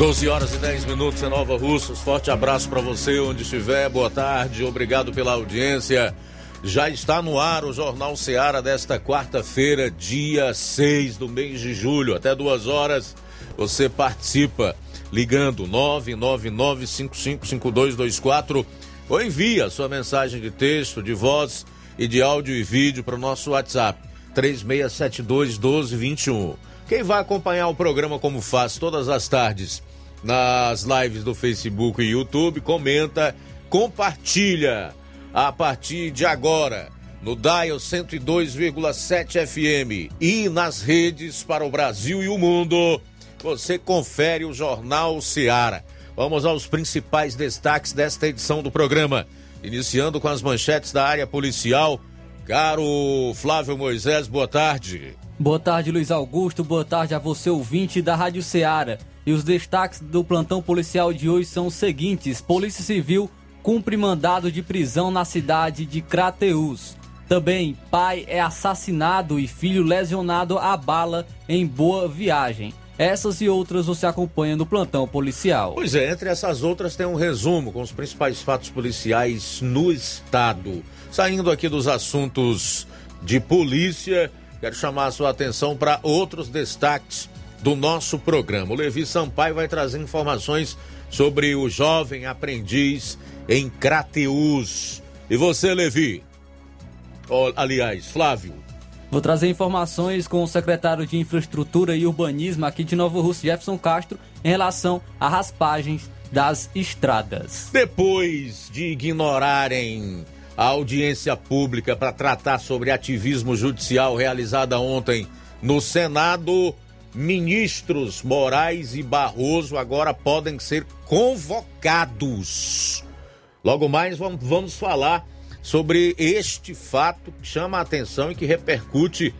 12 horas e 10 minutos em Nova Russas. Forte abraço para você onde estiver. Boa tarde, obrigado pela audiência. Já está no ar o Jornal Seara desta quarta-feira, dia 6 do mês de julho. Até duas horas você participa ligando 999555224 ou envia sua mensagem de texto, de voz e de áudio e vídeo para o nosso WhatsApp 3672 1221. Quem vai acompanhar o programa como faz todas as tardes nas lives do Facebook e YouTube, comenta, compartilha a partir de agora no Dial 102,7 FM e nas redes para o Brasil e o mundo. Você confere o Jornal Seara. Vamos aos principais destaques desta edição do programa. Iniciando com as manchetes da área policial. Caro Flávio Moisés, boa tarde. Boa tarde, Luiz Augusto. Boa tarde a você, ouvinte da Rádio Ceará. E os destaques do plantão policial de hoje são os seguintes: Polícia Civil cumpre mandado de prisão na cidade de Crateus. Também, pai é assassinado e filho lesionado a bala em boa viagem. Essas e outras você acompanha no plantão policial. Pois é, entre essas outras tem um resumo com os principais fatos policiais no estado. Saindo aqui dos assuntos de polícia, quero chamar a sua atenção para outros destaques do nosso programa. O Levi Sampaio vai trazer informações sobre o jovem aprendiz em Crateus. E você, Levi? Oh, aliás, Flávio. Vou trazer informações com o secretário de Infraestrutura e Urbanismo aqui de Novo Russo, Jefferson Castro, em relação a raspagens das estradas. Depois de ignorarem a audiência pública para tratar sobre ativismo judicial realizada ontem no Senado, ministros Moraes e Barroso agora podem ser convocados. Logo mais vamos falar sobre este fato que chama a atenção e que repercute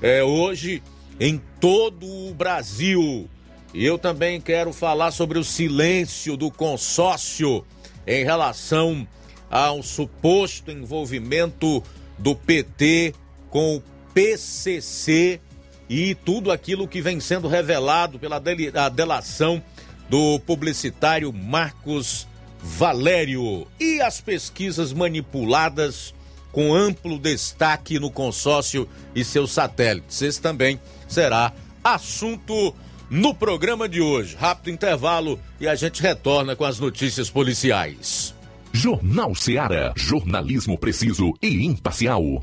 é, hoje em todo o Brasil. E eu também quero falar sobre o silêncio do consórcio em relação ao suposto envolvimento do PT com o PCC e tudo aquilo que vem sendo revelado pela delação do publicitário Marcos Valério e as pesquisas manipuladas com amplo destaque no consórcio e seus satélites. Esse também será assunto no programa de hoje. Rápido intervalo e a gente retorna com as notícias policiais. Jornal Seara. Jornalismo preciso e imparcial.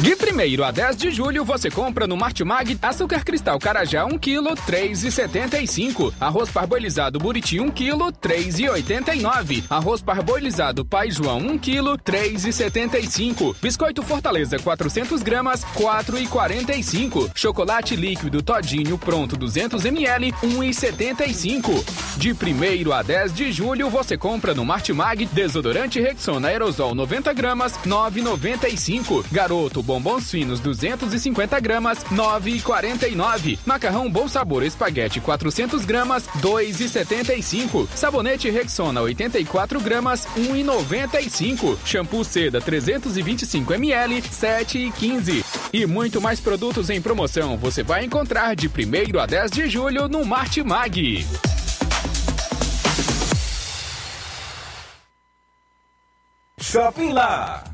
De 1 a 10 de julho, você compra no Martimag açúcar cristal Carajá 1 kg, 3,75. Arroz parboilizado Buriti 1 kg, 3,89. Arroz parboilizado Pai João 1 kg, 3,75. Biscoito Fortaleza 400 gramas, 4,45. Chocolate líquido Todinho pronto 200 ml, 1,75. De 1 a 10 de julho, você compra no Martimag desodorante Rexona aerosol 90 gramas, 9,95. Garoto bombons finos 250 gramas, 9,49. Macarrão Bom Sabor espaguete 400 gramas, 2,75. Sabonete Rexona 84 gramas, 1,95. Shampoo Seda 325 ml, 7,15. E muito mais produtos em promoção você vai encontrar de 1 a 10 de julho no Martimag. Shopping Lá.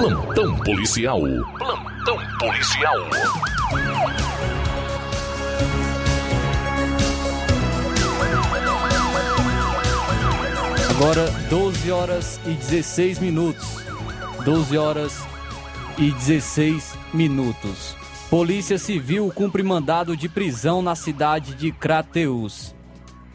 Plantão policial. Plantão policial. Agora 12 horas e 16 minutos. 12 horas e 16 minutos. Polícia Civil cumpre mandado de prisão na cidade de Crateus.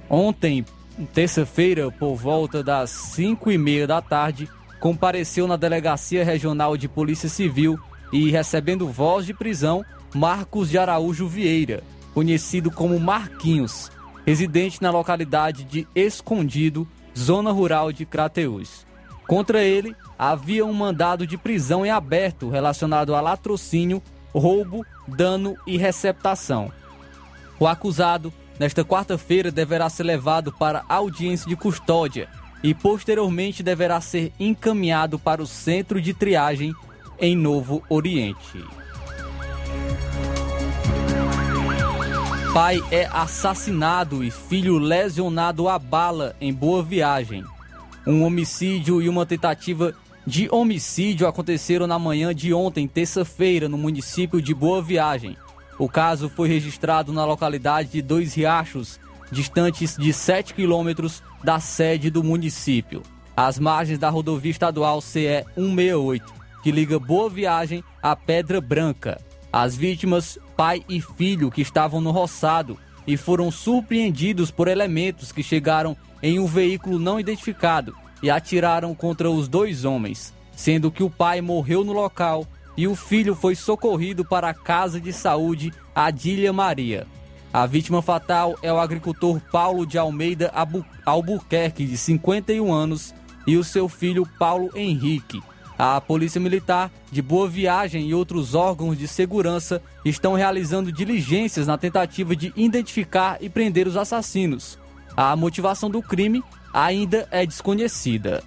Ontem, terça-feira, por volta das 5 e meia da tarde, compareceu na Delegacia Regional de Polícia Civil e, recebendo voz de prisão, Marcos de Araújo Vieira, conhecido como Marquinhos, residente na localidade de Escondido, zona rural de Crateús. Contra ele, havia um mandado de prisão em aberto relacionado a latrocínio, roubo, dano e receptação. O acusado, nesta quarta-feira, deverá ser levado para audiência de custódia e posteriormente deverá ser encaminhado para o centro de triagem em Novo Oriente. Pai é assassinado e filho lesionado a bala em Boa Viagem. Um homicídio e uma tentativa de homicídio aconteceram na manhã de ontem, terça-feira, no município de Boa Viagem. O caso foi registrado na localidade de Dois Riachos, distantes de 7 quilômetros da sede do município, às margens da rodovia estadual CE 168, que liga Boa Viagem a Pedra Branca. As vítimas, pai e filho, que estavam no roçado e foram surpreendidos por elementos que chegaram em um veículo não identificado e atiraram contra os dois homens, sendo que o pai morreu no local e o filho foi socorrido para a casa de saúde Adília Maria. A vítima fatal é o agricultor Paulo de Almeida Albuquerque, de 51 anos, e o seu filho Paulo Henrique. A Polícia Militar de Boa Viagem e outros órgãos de segurança estão realizando diligências na tentativa de identificar e prender os assassinos. A motivação do crime ainda é desconhecida.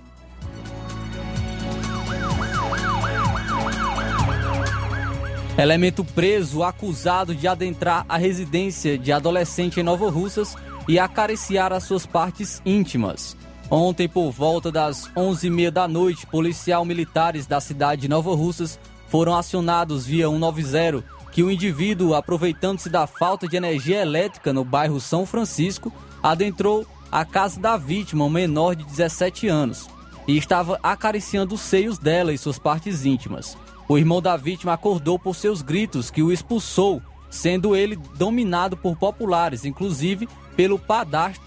Elemento preso acusado de adentrar a residência de adolescente em Nova Russas e acariciar as suas partes íntimas. Ontem, por volta das 11h30 da noite, policial militares da cidade de Nova Russas foram acionados via 190 que o indivíduo, aproveitando-se da falta de energia elétrica no bairro São Francisco, adentrou a casa da vítima, um menor de 17 anos, e estava acariciando os seios dela e suas partes íntimas. O irmão da vítima acordou por seus gritos que o expulsou, sendo ele dominado por populares, inclusive pelo padrasto,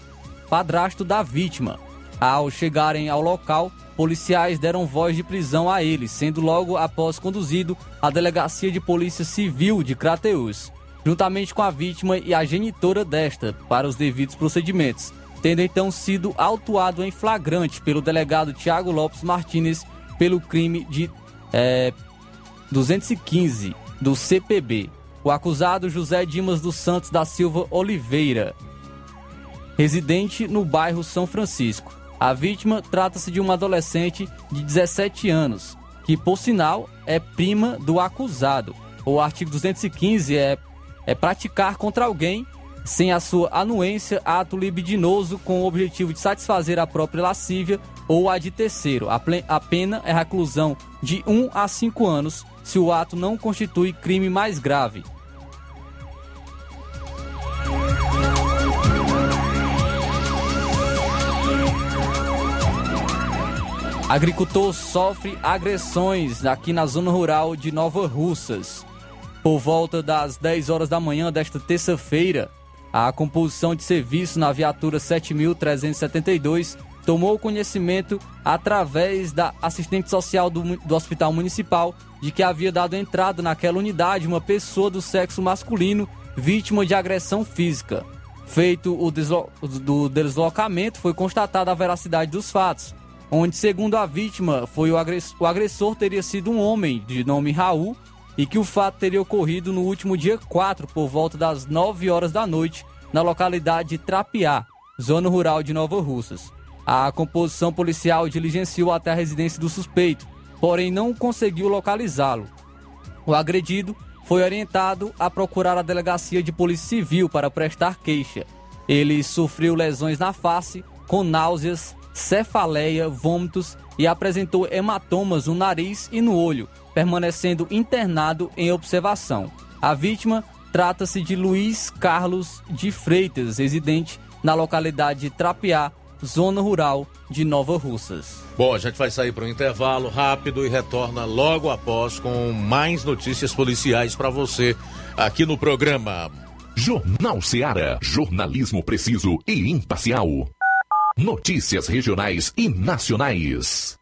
padrasto da vítima. Ao chegarem ao local, policiais deram voz de prisão a ele, sendo logo após conduzido à delegacia de polícia civil de Crateus, juntamente com a vítima e a genitora desta, para os devidos procedimentos, tendo então sido autuado em flagrante pelo delegado Tiago Lopes Martinez pelo crime de é, 215 do CPB. O acusado José Dimas dos Santos da Silva Oliveira, residente no bairro São Francisco. A vítima trata-se de uma adolescente de 17 anos, que por sinal é prima do acusado. O artigo 215 é, é praticar contra alguém sem a sua anuência ato libidinoso com o objetivo de satisfazer a própria lascívia ou a de terceiro. A pena é reclusão de 1 a 5 anos se o ato não constitui crime mais grave. Agricultor sofre agressões aqui na zona rural de Nova Russas. Por volta das 10 horas da manhã desta terça-feira, a composição de serviço na viatura 7372 tomou conhecimento através da assistente social do, do Hospital Municipal de que havia dado entrada naquela unidade uma pessoa do sexo masculino vítima de agressão física. Feito o deslo do deslocamento, foi constatada a veracidade dos fatos, onde, segundo a vítima, foi o agressor, o agressor teria sido um homem de nome Raul e que o fato teria ocorrido no último dia 4, por volta das 9 horas da noite, na localidade de Trapiá, zona rural de Nova Russas. A composição policial diligenciou até a residência do suspeito, porém não conseguiu localizá-lo. O agredido foi orientado a procurar a delegacia de polícia civil para prestar queixa. Ele sofreu lesões na face, com náuseas, cefaleia, vômitos e apresentou hematomas no nariz e no olho, permanecendo internado em observação. A vítima trata-se de Luiz Carlos de Freitas, residente na localidade de Trapiá, zona rural de Nova Russas. Bom, a gente vai sair para um intervalo rápido e retorna logo após com mais notícias policiais para você aqui no programa. Jornal Seara. Jornalismo preciso e imparcial. Notícias regionais e nacionais.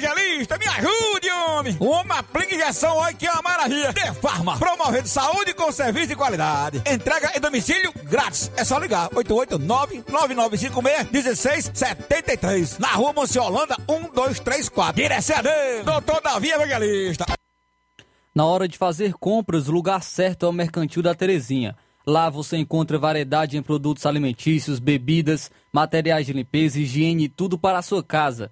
Evangelista, me ajude, homem. Uma aplica injeção, olha que é uma maravilha. De Farma, promovendo saúde com serviço de qualidade. Entrega em domicílio grátis. É só ligar, 889-9956-1673. Na rua Monsiolanda, 1234. Direção a Deus, doutor Davi Evangelista. Na hora de fazer compras, o lugar certo é o Mercantil da Terezinha. Lá você encontra variedade em produtos alimentícios, bebidas, materiais de limpeza, higiene e tudo para a sua casa.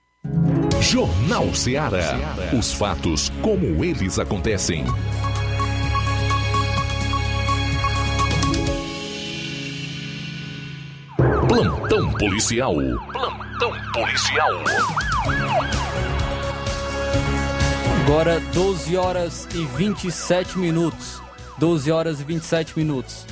Jornal Ceará. Os fatos como eles acontecem. Plantão policial. Plantão policial. Agora 12 horas e 27 minutos. 12 horas e 27 minutos.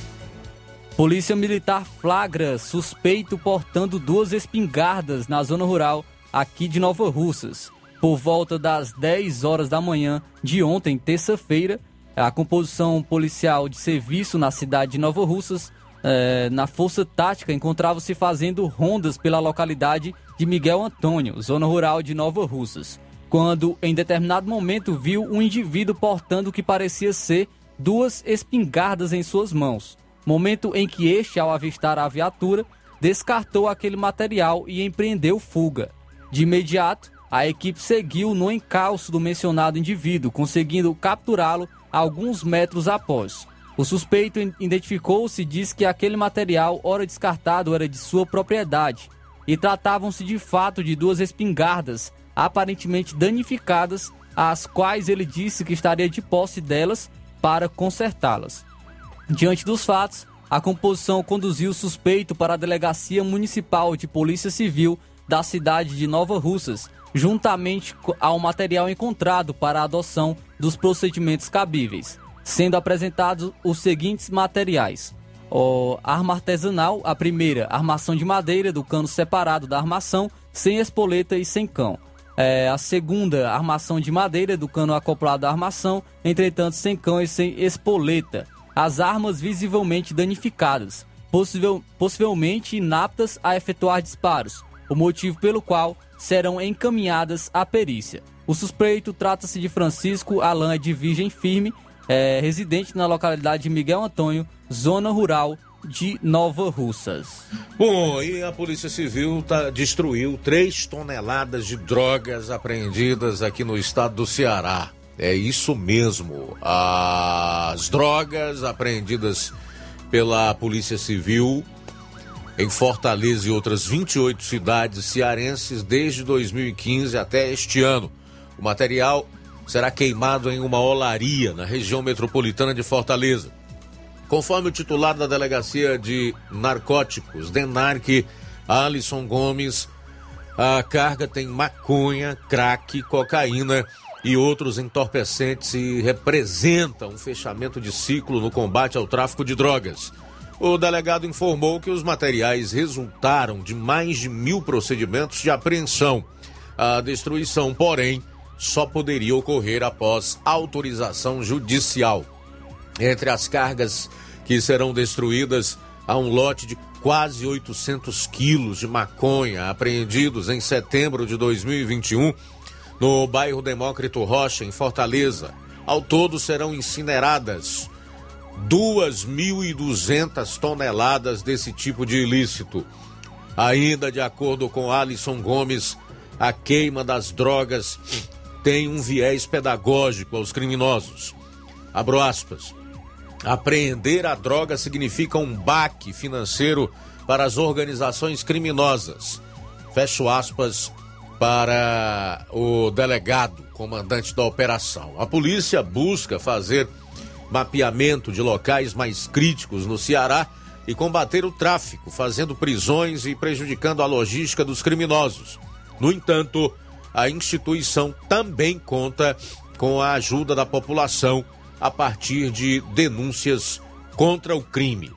Polícia Militar flagra suspeito portando duas espingardas na zona rural aqui de Nova Russas. Por volta das 10 horas da manhã de ontem, terça-feira, a composição policial de serviço na cidade de Nova Russas, eh, na Força Tática, encontrava-se fazendo rondas pela localidade de Miguel Antônio, zona rural de Nova Russas, quando em determinado momento viu um indivíduo portando o que parecia ser duas espingardas em suas mãos. Momento em que este, ao avistar a viatura, descartou aquele material e empreendeu fuga. De imediato, a equipe seguiu no encalço do mencionado indivíduo, conseguindo capturá-lo alguns metros após. O suspeito identificou-se e disse que aquele material, ora descartado, era de sua propriedade e tratavam-se de fato de duas espingardas aparentemente danificadas, as quais ele disse que estaria de posse delas para consertá-las. Diante dos fatos, a composição conduziu o suspeito para a Delegacia Municipal de Polícia Civil da cidade de Nova Russas, juntamente ao material encontrado para a adoção dos procedimentos cabíveis, sendo apresentados os seguintes materiais: o arma artesanal, a primeira, armação de madeira do cano separado da armação, sem espoleta e sem cão. É, a segunda, armação de madeira do cano acoplado à armação, entretanto sem cão e sem espoleta. As armas visivelmente danificadas, possivel- possivelmente inaptas a efetuar disparos, o motivo pelo qual serão encaminhadas à perícia. O suspeito trata-se de Francisco Alain de Virgem Firme, é, residente na localidade de Miguel Antônio, zona rural de Nova Russas. Bom, e a Polícia Civil tá, destruiu 3 toneladas de drogas apreendidas aqui no estado do Ceará. É isso mesmo. As drogas apreendidas pela Polícia Civil em Fortaleza e outras 28 cidades cearenses desde 2015 até este ano. O material será queimado em uma olaria na região metropolitana de Fortaleza. Conforme o titular da Delegacia de Narcóticos, DENARC, Alisson Gomes, a carga tem maconha, crack, cocaína e outros entorpecentes e representa um fechamento de ciclo no combate ao tráfico de drogas. O delegado informou que os materiais resultaram de mais de mil procedimentos de apreensão. A destruição, porém, só poderia ocorrer após autorização judicial. Entre as cargas que serão destruídas, há um lote de quase 800 quilos de maconha apreendidos em setembro de 2021 no bairro Demócrito Rocha, em Fortaleza. Ao todo serão incineradas 2.200 toneladas desse tipo de ilícito. Ainda de acordo com Alisson Gomes, a queima das drogas tem um viés pedagógico aos criminosos. Abro aspas. Apreender a droga significa um baque financeiro para as organizações criminosas. Fecho aspas para o delegado, comandante da operação. A polícia busca fazer mapeamento de locais mais críticos no Ceará e combater o tráfico, fazendo prisões e prejudicando a logística dos criminosos. No entanto, a instituição também conta com a ajuda da população a partir de denúncias contra o crime.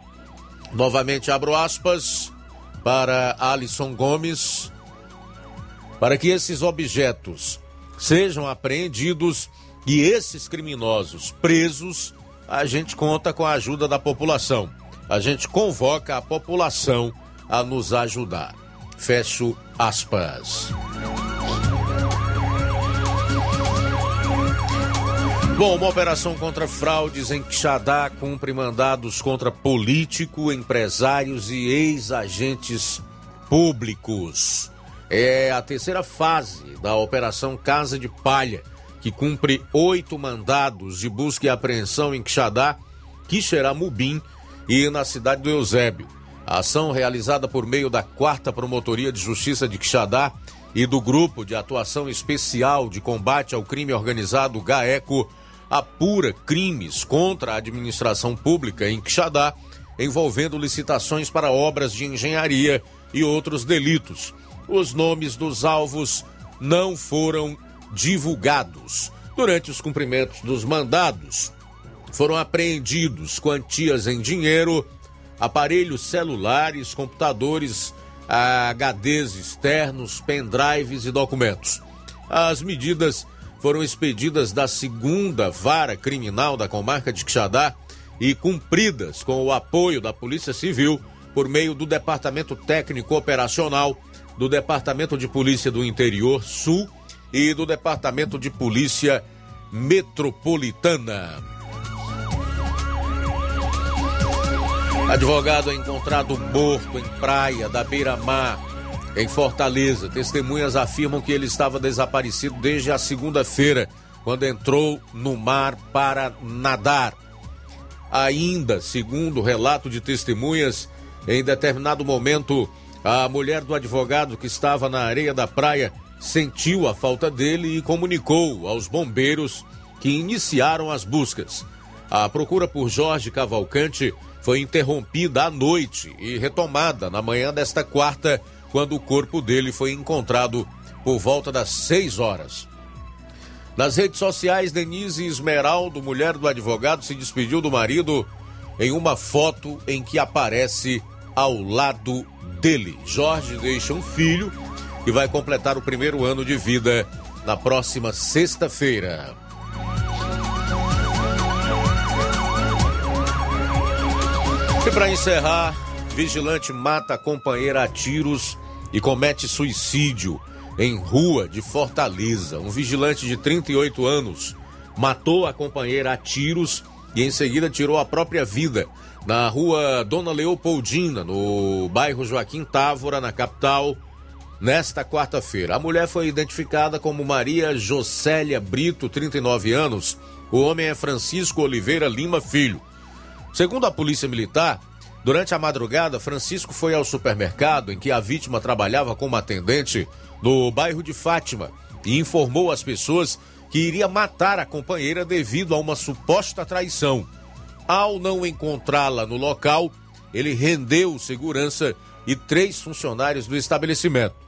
Novamente abro aspas para Alisson Gomes, para que esses objetos sejam apreendidos e esses criminosos presos, a gente conta com a ajuda da população. A gente convoca a população a nos ajudar. Fecho aspas. Bom, uma operação contra fraudes em Quixadá cumpre mandados contra político, empresários e ex-agentes públicos. É a terceira fase da Operação Casa de Palha, que cumpre oito mandados de busca e apreensão em Quixadá, Quixeramobim e na cidade do Eusébio. A ação realizada por meio da quarta Promotoria de Justiça de Quixadá e do Grupo de Atuação Especial de Combate ao Crime Organizado GAECO apura crimes contra a administração pública em Quixadá, envolvendo licitações para obras de engenharia e outros delitos. Os nomes dos alvos não foram divulgados. Durante os cumprimentos dos mandados, foram apreendidos quantias em dinheiro, aparelhos celulares, computadores, HDs externos, pendrives e documentos. As medidas foram expedidas da segunda vara criminal da comarca de Quixadá e cumpridas com o apoio da Polícia Civil por meio do Departamento Técnico Operacional, do Departamento de Polícia do Interior Sul e do Departamento de Polícia Metropolitana. Advogado é encontrado morto em praia da Beira-Mar, em Fortaleza. Testemunhas afirmam que ele estava desaparecido desde a segunda-feira, quando entrou no mar para nadar. Ainda, segundo relato de testemunhas, em determinado momento, a mulher do advogado que estava na areia da praia sentiu a falta dele e comunicou aos bombeiros que iniciaram as buscas. A procura por Jorge Cavalcante foi interrompida à noite e retomada na manhã desta quarta, quando o corpo dele foi encontrado por volta das 6 horas. Nas redes sociais, Denise Esmeraldo, mulher do advogado, se despediu do marido em uma foto em que aparece ao lado dele. Jorge deixa um filho que vai completar o primeiro ano de vida na próxima sexta-feira. E para encerrar, vigilante mata a companheira a tiros e comete suicídio em rua de Fortaleza. Um vigilante de 38 anos matou a companheira a tiros e em seguida tirou a própria vida na rua Dona Leopoldina, no bairro Joaquim Távora, na capital, nesta quarta-feira. A mulher foi identificada como Maria Jocélia Brito, 39 anos. O homem é Francisco Oliveira Lima Filho. Segundo a Polícia Militar, durante a madrugada, Francisco foi ao supermercado em que a vítima trabalhava como atendente no bairro de Fátima e informou às pessoas que iria matar a companheira devido a uma suposta traição. Ao não encontrá-la no local, ele rendeu segurança e três funcionários do estabelecimento.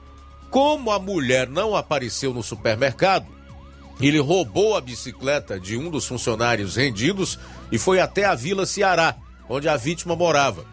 Como a mulher não apareceu no supermercado, ele roubou a bicicleta de um dos funcionários rendidos e foi até a Vila Ceará, onde a vítima morava.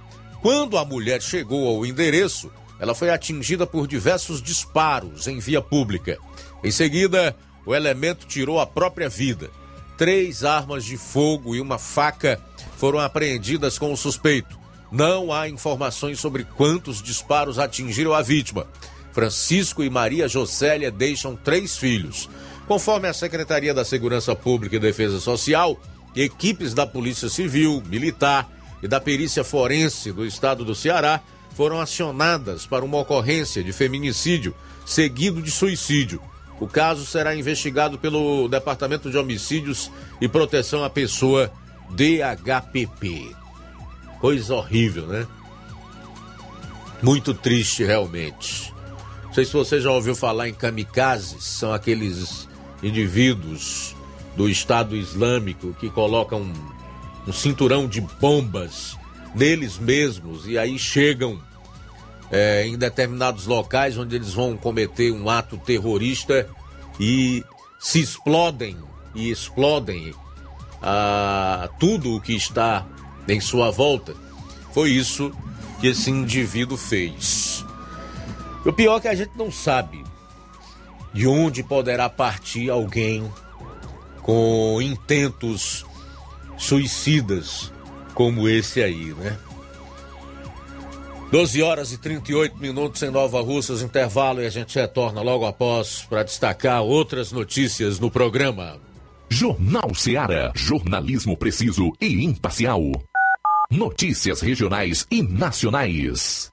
Quando a mulher chegou ao endereço, ela foi atingida por diversos disparos em via pública. Em seguida, o elemento tirou a própria vida. Três armas de fogo e uma faca foram apreendidas com o suspeito. Não há informações sobre quantos disparos atingiram a vítima. Francisco e Maria Jocélia deixam três filhos. Conforme a Secretaria da Segurança Pública e Defesa Social, equipes da Polícia Civil, Militar e da Perícia Forense do Estado do Ceará foram acionadas para uma ocorrência de feminicídio seguido de suicídio. O caso será investigado pelo Departamento de Homicídios e Proteção à Pessoa, DHPP. Coisa horrível, né? Muito triste, realmente. Não sei se você já ouviu falar em kamikazes, são aqueles indivíduos do Estado Islâmico que colocam um, cinturão de bombas neles mesmos e aí chegam é, em determinados locais onde eles vão cometer um ato terrorista e se explodem e explodem ah, tudo o que está em sua volta. Foi isso que esse indivíduo fez. O pior é que a gente não sabe de onde poderá partir alguém com intentos suicidas como esse aí, né? 12 horas e 38 minutos em Nova Russas, intervalo e a gente retorna logo após para destacar outras notícias no programa. Jornal Seara. Jornalismo preciso e imparcial. Notícias regionais e nacionais.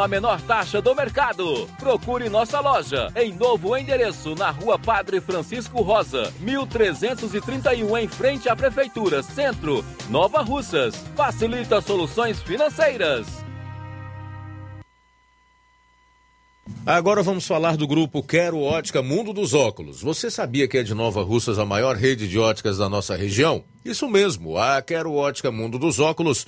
a menor taxa do mercado. Procure nossa loja em novo endereço na Rua Padre Francisco Rosa, 1331 em frente à Prefeitura Centro, Nova Russas. Facilita soluções financeiras. Agora vamos falar do grupo Quero Ótica Mundo dos Óculos. Você sabia que é de Nova Russas a maior rede de óticas da nossa região? Isso mesmo, a Quero Ótica Mundo dos Óculos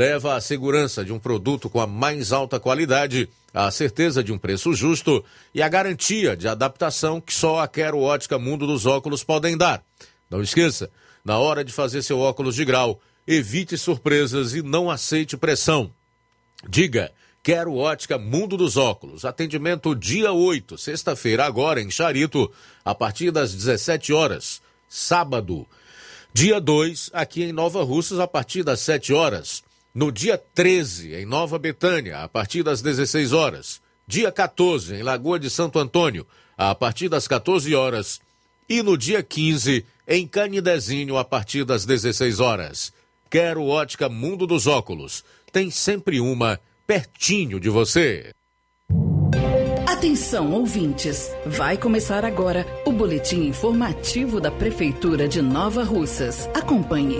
leva a segurança de um produto com a mais alta qualidade, a certeza de um preço justo e a garantia de adaptação que só a Quero Ótica Mundo dos Óculos podem dar. Não esqueça, na hora de fazer seu óculos de grau, evite surpresas e não aceite pressão. Diga, Quero Ótica Mundo dos Óculos. Atendimento dia 8, sexta-feira, agora em Charito, a partir das 17 horas. Sábado. Dia 2, aqui em Nova Russas, a partir das 7 horas. No dia 13, em Nova Betânia, a partir das 16 horas. Dia 14, em Lagoa de Santo Antônio, a partir das 14 horas. E no dia 15, em Canidezinho, a partir das 16 horas. Quero ótica Mundo dos Óculos. Tem sempre uma pertinho de você. Atenção, ouvintes! Vai começar agora o boletim informativo da Prefeitura de Nova Russas. Acompanhe.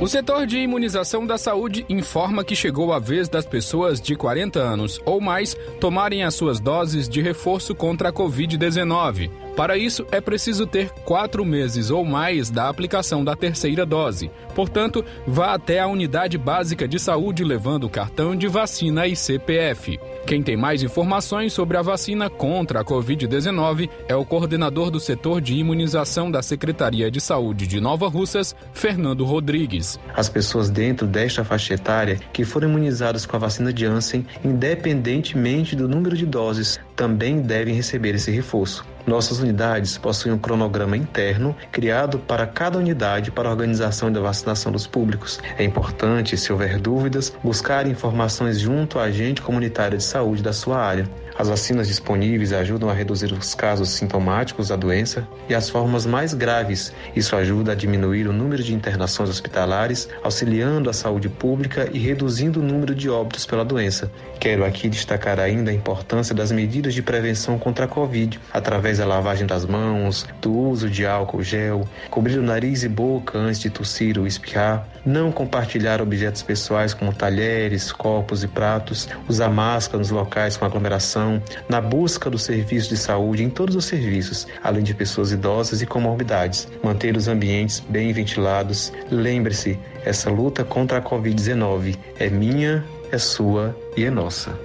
O setor de imunização da saúde informa que chegou a vez das pessoas de 40 anos ou mais tomarem as suas doses de reforço contra a Covid-19. Para isso, é preciso ter quatro meses ou mais da aplicação da terceira dose. Portanto, vá até a unidade básica de saúde levando o cartão de vacina e CPF. Quem tem mais informações sobre a vacina contra a Covid-19 é o coordenador do setor de imunização da Secretaria de Saúde de Nova Russas, Fernando Rodrigues. As pessoas dentro desta faixa etária que foram imunizadas com a vacina Janssen, independentemente do número de doses, também devem receber esse reforço. Nossas unidades possuem um cronograma interno criado para cada unidade para a organização da vacinação dos públicos. É importante, se houver dúvidas, buscar informações junto à agente comunitário de saúde da sua área. As vacinas disponíveis ajudam a reduzir os casos sintomáticos da doença e as formas mais graves. Isso ajuda a diminuir o número de internações hospitalares, auxiliando a saúde pública e reduzindo o número de óbitos pela doença. Quero aqui destacar ainda a importância das medidas de prevenção contra a Covid, através da lavagem das mãos, do uso de álcool gel, cobrir o nariz e boca antes de tossir ou espirrar, não compartilhar objetos pessoais como talheres, copos e pratos, usar máscara nos locais com aglomeração na busca do serviço de saúde em todos os serviços, além de pessoas idosas e com morbidades. Manter os ambientes bem ventilados. Lembre-se, essa luta contra a Covid-19 é minha, é sua e é nossa.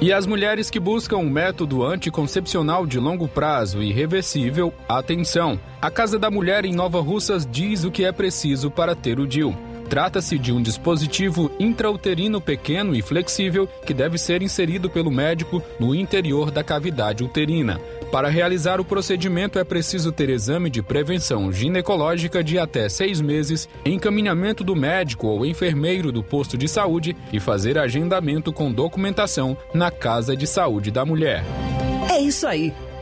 E as mulheres que buscam um método anticoncepcional de longo prazo e reversível, atenção! A Casa da Mulher em Nova Russas diz o que é preciso para ter o DIL. Trata-se de um dispositivo intrauterino pequeno e flexível que deve ser inserido pelo médico no interior da cavidade uterina. Para realizar o procedimento é preciso ter exame de prevenção ginecológica de até seis meses, encaminhamento do médico ou enfermeiro do posto de saúde e fazer agendamento com documentação na Casa de Saúde da Mulher. É isso aí.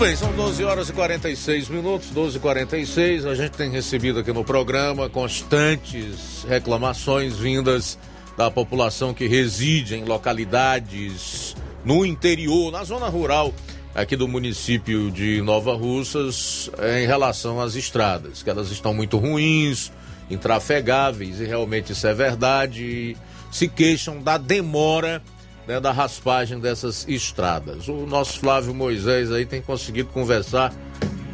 Bem, são 12 horas e 46 minutos, 12 e 46 A gente tem recebido aqui no programa constantes reclamações vindas da população que reside em localidades no interior, na zona rural aqui do município de Nova Russas, em relação às estradas, que elas estão muito ruins, intrafegáveis, e realmente isso é verdade. Se queixam da demora né, da raspagem dessas estradas. O nosso Flávio Moisés aí tem conseguido conversar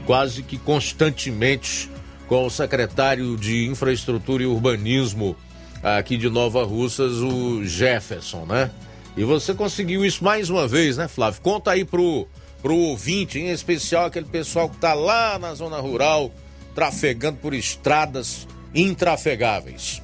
quase que constantemente com o secretário de Infraestrutura e Urbanismo aqui de Nova Russas, o Jefferson, né? E você conseguiu isso mais uma vez, né, Flávio? Conta aí pro, pro ouvinte, em especial aquele pessoal que tá lá na zona rural, trafegando por estradas intrafegáveis.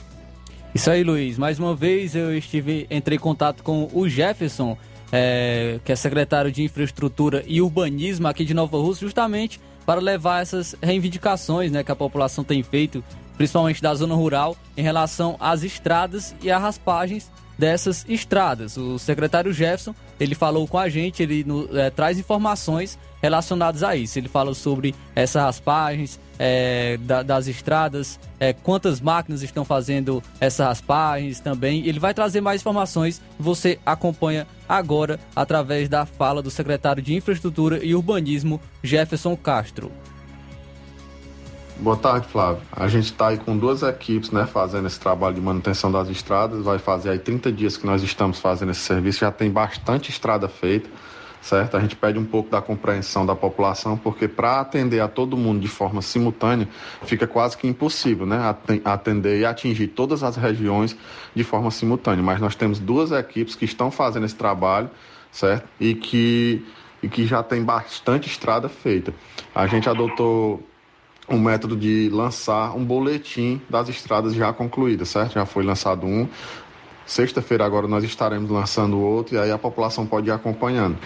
Isso aí, Luiz. Mais uma vez eu estive, entrei em contato com o Jefferson, é, que é secretário de Infraestrutura e Urbanismo aqui de Nova Rússia, justamente para levar essas reivindicações né, que a população tem feito, principalmente da zona rural, em relação às estradas e às raspagens dessas estradas. O secretário Jefferson, ele falou com a gente, ele no, é, traz informações relacionadas a isso. Ele fala sobre essas raspagens é, da, das estradas, é, quantas máquinas estão fazendo essas raspagens também. Ele vai trazer mais informações. Você acompanha agora através da fala do secretário de Infraestrutura e Urbanismo, Jefferson Castro. Boa tarde, Flávio. A gente está aí com duas equipes, né, fazendo esse trabalho de manutenção das estradas. Vai fazer aí 30 dias que nós estamos fazendo esse serviço. Já tem bastante estrada feita, certo? A gente pede um pouco da compreensão da população, porque para atender a todo mundo de forma simultânea fica quase que impossível, né, atender e atingir todas as regiões de forma simultânea. Mas nós temos duas equipes que estão fazendo esse trabalho, certo? E que e que já tem bastante estrada feita. A gente adotou um método de lançar um boletim das estradas já concluídas, certo? Já foi lançado um. Sexta-feira agora nós estaremos lançando outro e aí a população pode ir acompanhando,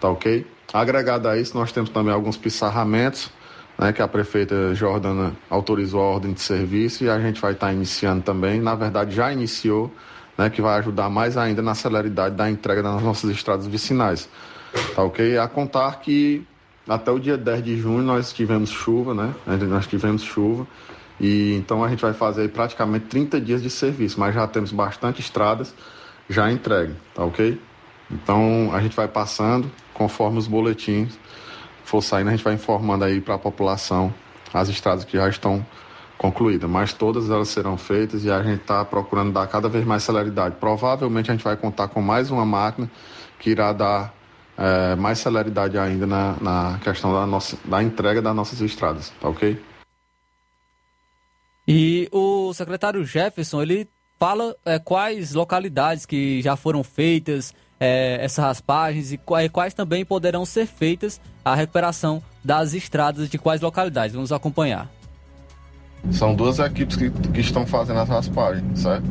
tá ok? Agregado a isso, nós temos também alguns pissarramentos, né, que a prefeita Jordana autorizou a ordem de serviço e a gente vai estar iniciando também. Na verdade, já iniciou, né, que vai ajudar mais ainda na celeridade da entrega das nossas estradas vicinais, tá ok? A contar que até o dia 10 de junho nós tivemos chuva, né? Nós tivemos chuva. E então a gente vai fazer praticamente 30 dias de serviço, mas já temos bastante estradas já entregue, tá ok? Então a gente vai passando conforme os boletins for saindo, a gente vai informando aí para a população as estradas que já estão concluídas, mas todas elas serão feitas e a gente está procurando dar cada vez mais celeridade. Provavelmente a gente vai contar com mais uma máquina que irá dar é, mais celeridade ainda na, na questão da, nossa, da entrega das nossas estradas, tá ok? E o secretário Jefferson, ele fala é, quais localidades que já foram feitas é, essas raspagens e quais, quais também poderão ser feitas a recuperação das estradas de quais localidades. Vamos acompanhar. São duas equipes que, que estão fazendo as raspagens, certo?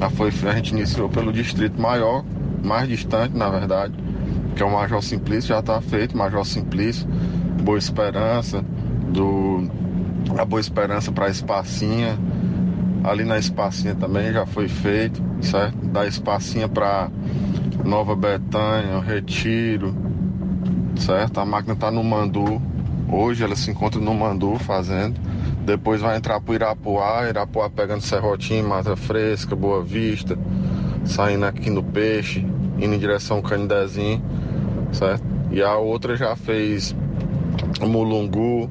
A, foi, a gente iniciou pelo distrito maior, mais distante, na verdade, que é o Major Simplício, já está feito, Major Simplício, Boa Esperança, do a Boa Esperança para Espacinha, ali na Espacinha também já foi feito, certo? Da Espacinha para Nova Betânia, Retiro, certo? A máquina está no Mandu, hoje ela se encontra no Mandu fazendo. Depois vai entrar para Irapuá, Irapuá pegando Serrotinho, Mata Fresca, Boa Vista, saindo aqui no Peixe, indo em direção ao Canidezinho, certo? E a outra já fez Mulungu,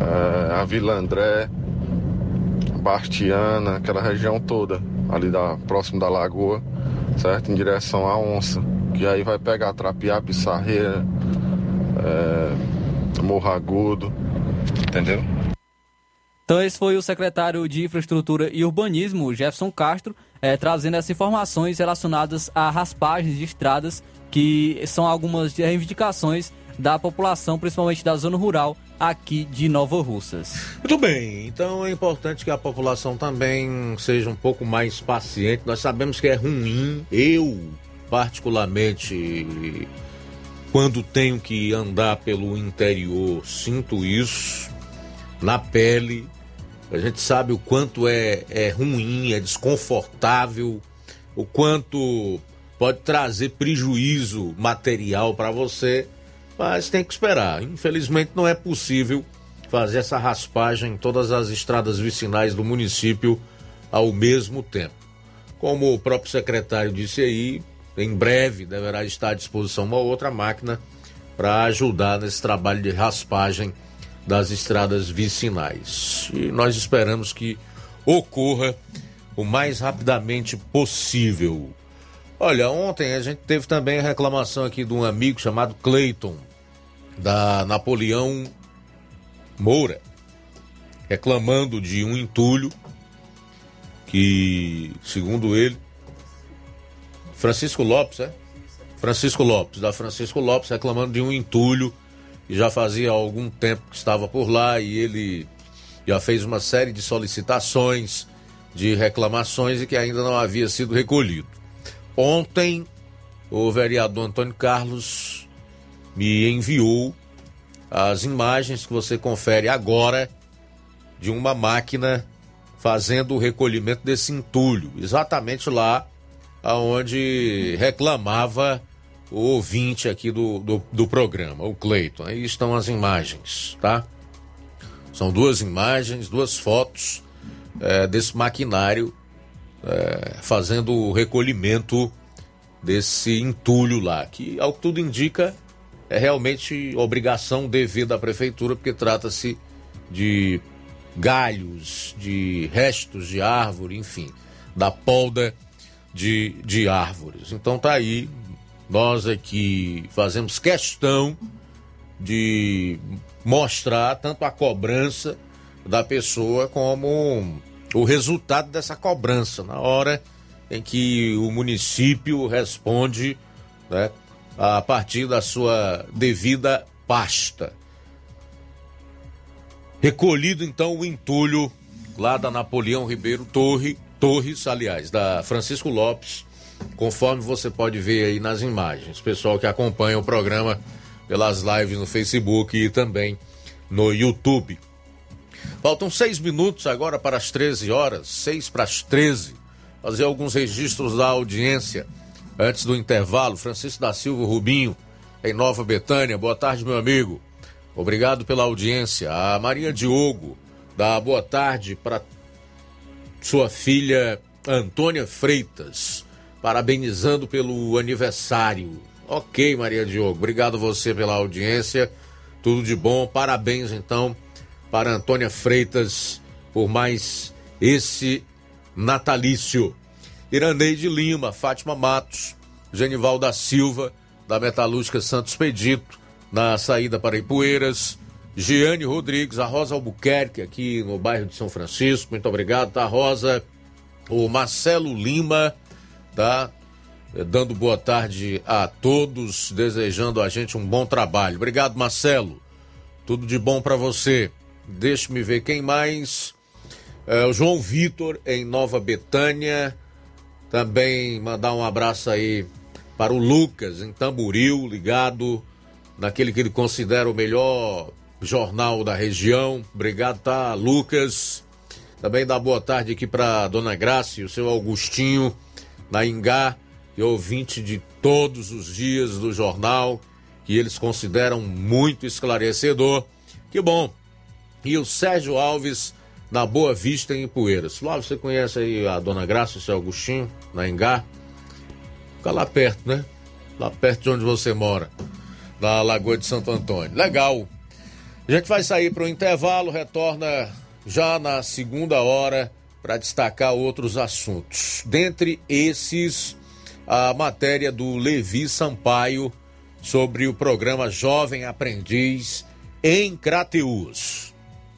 é, a Vila André, Bastiana, aquela região toda, ali da, próximo da lagoa, certo? Em direção à onça. Que aí vai pegar Trapiá, Pissarreira, é, Morro Agudo, entendeu? Então esse foi o secretário de Infraestrutura e Urbanismo, Jefferson Castro, é, trazendo essas informações relacionadas a raspagens de estradas, que são algumas reivindicações da população, principalmente da zona rural aqui de Nova Russas. Muito bem, então é importante que a população também seja um pouco mais paciente. Nós sabemos que é ruim, eu particularmente, quando tenho que andar pelo interior, sinto isso na pele. A gente sabe o quanto é, é ruim, é desconfortável, o quanto pode trazer prejuízo material para você mas tem que esperar. Infelizmente não é possível fazer essa raspagem em todas as estradas vicinais do município ao mesmo tempo. Como o próprio secretário disse aí, em breve deverá estar à disposição uma outra máquina para ajudar nesse trabalho de raspagem das estradas vicinais. E nós esperamos que ocorra o mais rapidamente possível. Olha, ontem a gente teve também a reclamação aqui de um amigo chamado Clayton da Napoleão Moura, reclamando de um entulho que, segundo ele, Francisco Lopes, é? Francisco Lopes, da Francisco Lopes, reclamando de um entulho que já fazia algum tempo que estava por lá e ele já fez uma série de solicitações, de reclamações e que ainda não havia sido recolhido. Ontem, o vereador Antônio Carlos me enviou as imagens que você confere agora de uma máquina fazendo o recolhimento desse entulho, exatamente lá aonde reclamava o ouvinte aqui do, do, do, programa, o Cleiton. Aí estão as imagens, tá? São duas imagens, duas fotos é, desse maquinário é, fazendo o recolhimento desse entulho lá, que ao que tudo indica é realmente obrigação devida à prefeitura, porque trata-se de galhos, de restos de árvore, enfim, da polda de, de árvores. Então tá aí, nós aqui fazemos questão de mostrar tanto a cobrança da pessoa como o resultado dessa cobrança na hora em que o município responde né, a partir da sua devida pasta. Recolhido então o entulho lá da Napoleão Ribeiro Torre, Torres, aliás, da Francisco Lopes, conforme você pode ver aí nas imagens. Pessoal que acompanha o programa pelas lives no Facebook e também no YouTube. Faltam seis minutos agora para as 13 horas, seis para as 13. Fazer alguns registros da audiência Antes do intervalo, Francisco da Silva Rubinho, em Nova Betânia. Boa tarde, meu amigo. Obrigado pela audiência. A Maria Diogo dá boa tarde para sua filha Antônia Freitas, parabenizando pelo aniversário. Ok, Maria Diogo, obrigado você pela audiência. Tudo de bom. Parabéns então para Antônia Freitas por mais esse natalício. Iraneide Lima, Fátima Matos, Genival da Silva, da Metalúrgica Santos Pedito, na saída para Ipueiras, Giane Rodrigues, a Rosa Albuquerque, aqui no bairro de São Francisco. Muito obrigado, tá, Rosa? O Marcelo Lima, tá? Dando boa tarde a todos, desejando a gente um bom trabalho. Obrigado, Marcelo. Tudo de bom para você. Deixe-me ver quem mais. É, o João Vitor, em Nova Betânia. Também mandar um abraço aí para o Lucas, em Tamburil, ligado naquele que ele considera o melhor jornal da região. Obrigado, tá, Lucas. Também dá boa tarde aqui para Dona Graça e o seu Augustinho, na Ingá, e ouvinte de todos os dias do jornal, que eles consideram muito esclarecedor. Que bom. E o Sérgio Alves, na Boa Vista, em Poeiras. Flávio, você conhece aí a Dona Graça o seu Augustinho, na Ingá? Fica lá perto, né? Lá perto de onde você mora, na Lagoa de Santo Antônio. Legal. A gente vai sair para o intervalo, retorna já na segunda hora para destacar outros assuntos. Dentre esses, a matéria do Levi Sampaio sobre o programa Jovem Aprendiz em Crateus.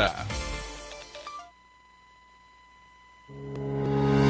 Yeah.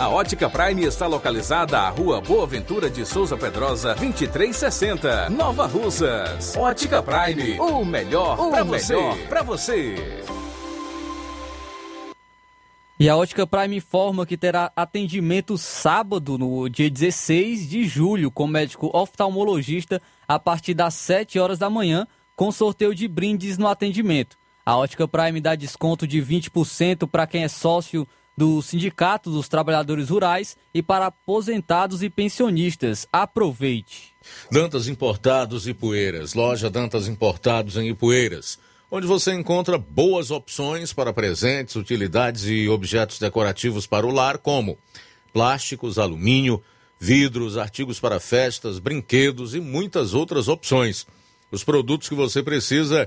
A Ótica Prime está localizada à Rua Boa Ventura de Souza Pedrosa, 2360, Nova Russas. Ótica Prime, o melhor para você. Pra você. E a Ótica Prime informa que terá atendimento sábado, no dia 16 de julho, com médico oftalmologista a partir das 7 horas da manhã, com sorteio de brindes no atendimento. A Ótica Prime dá desconto de 20% para quem é sócio do Sindicato dos Trabalhadores Rurais e para aposentados e pensionistas. Aproveite. Dantas Importados e Poeiras. Loja Dantas Importados em Ipueiras, onde você encontra boas opções para presentes, utilidades e objetos decorativos para o lar, como plásticos, alumínio, vidros, artigos para festas, brinquedos e muitas outras opções. Os produtos que você precisa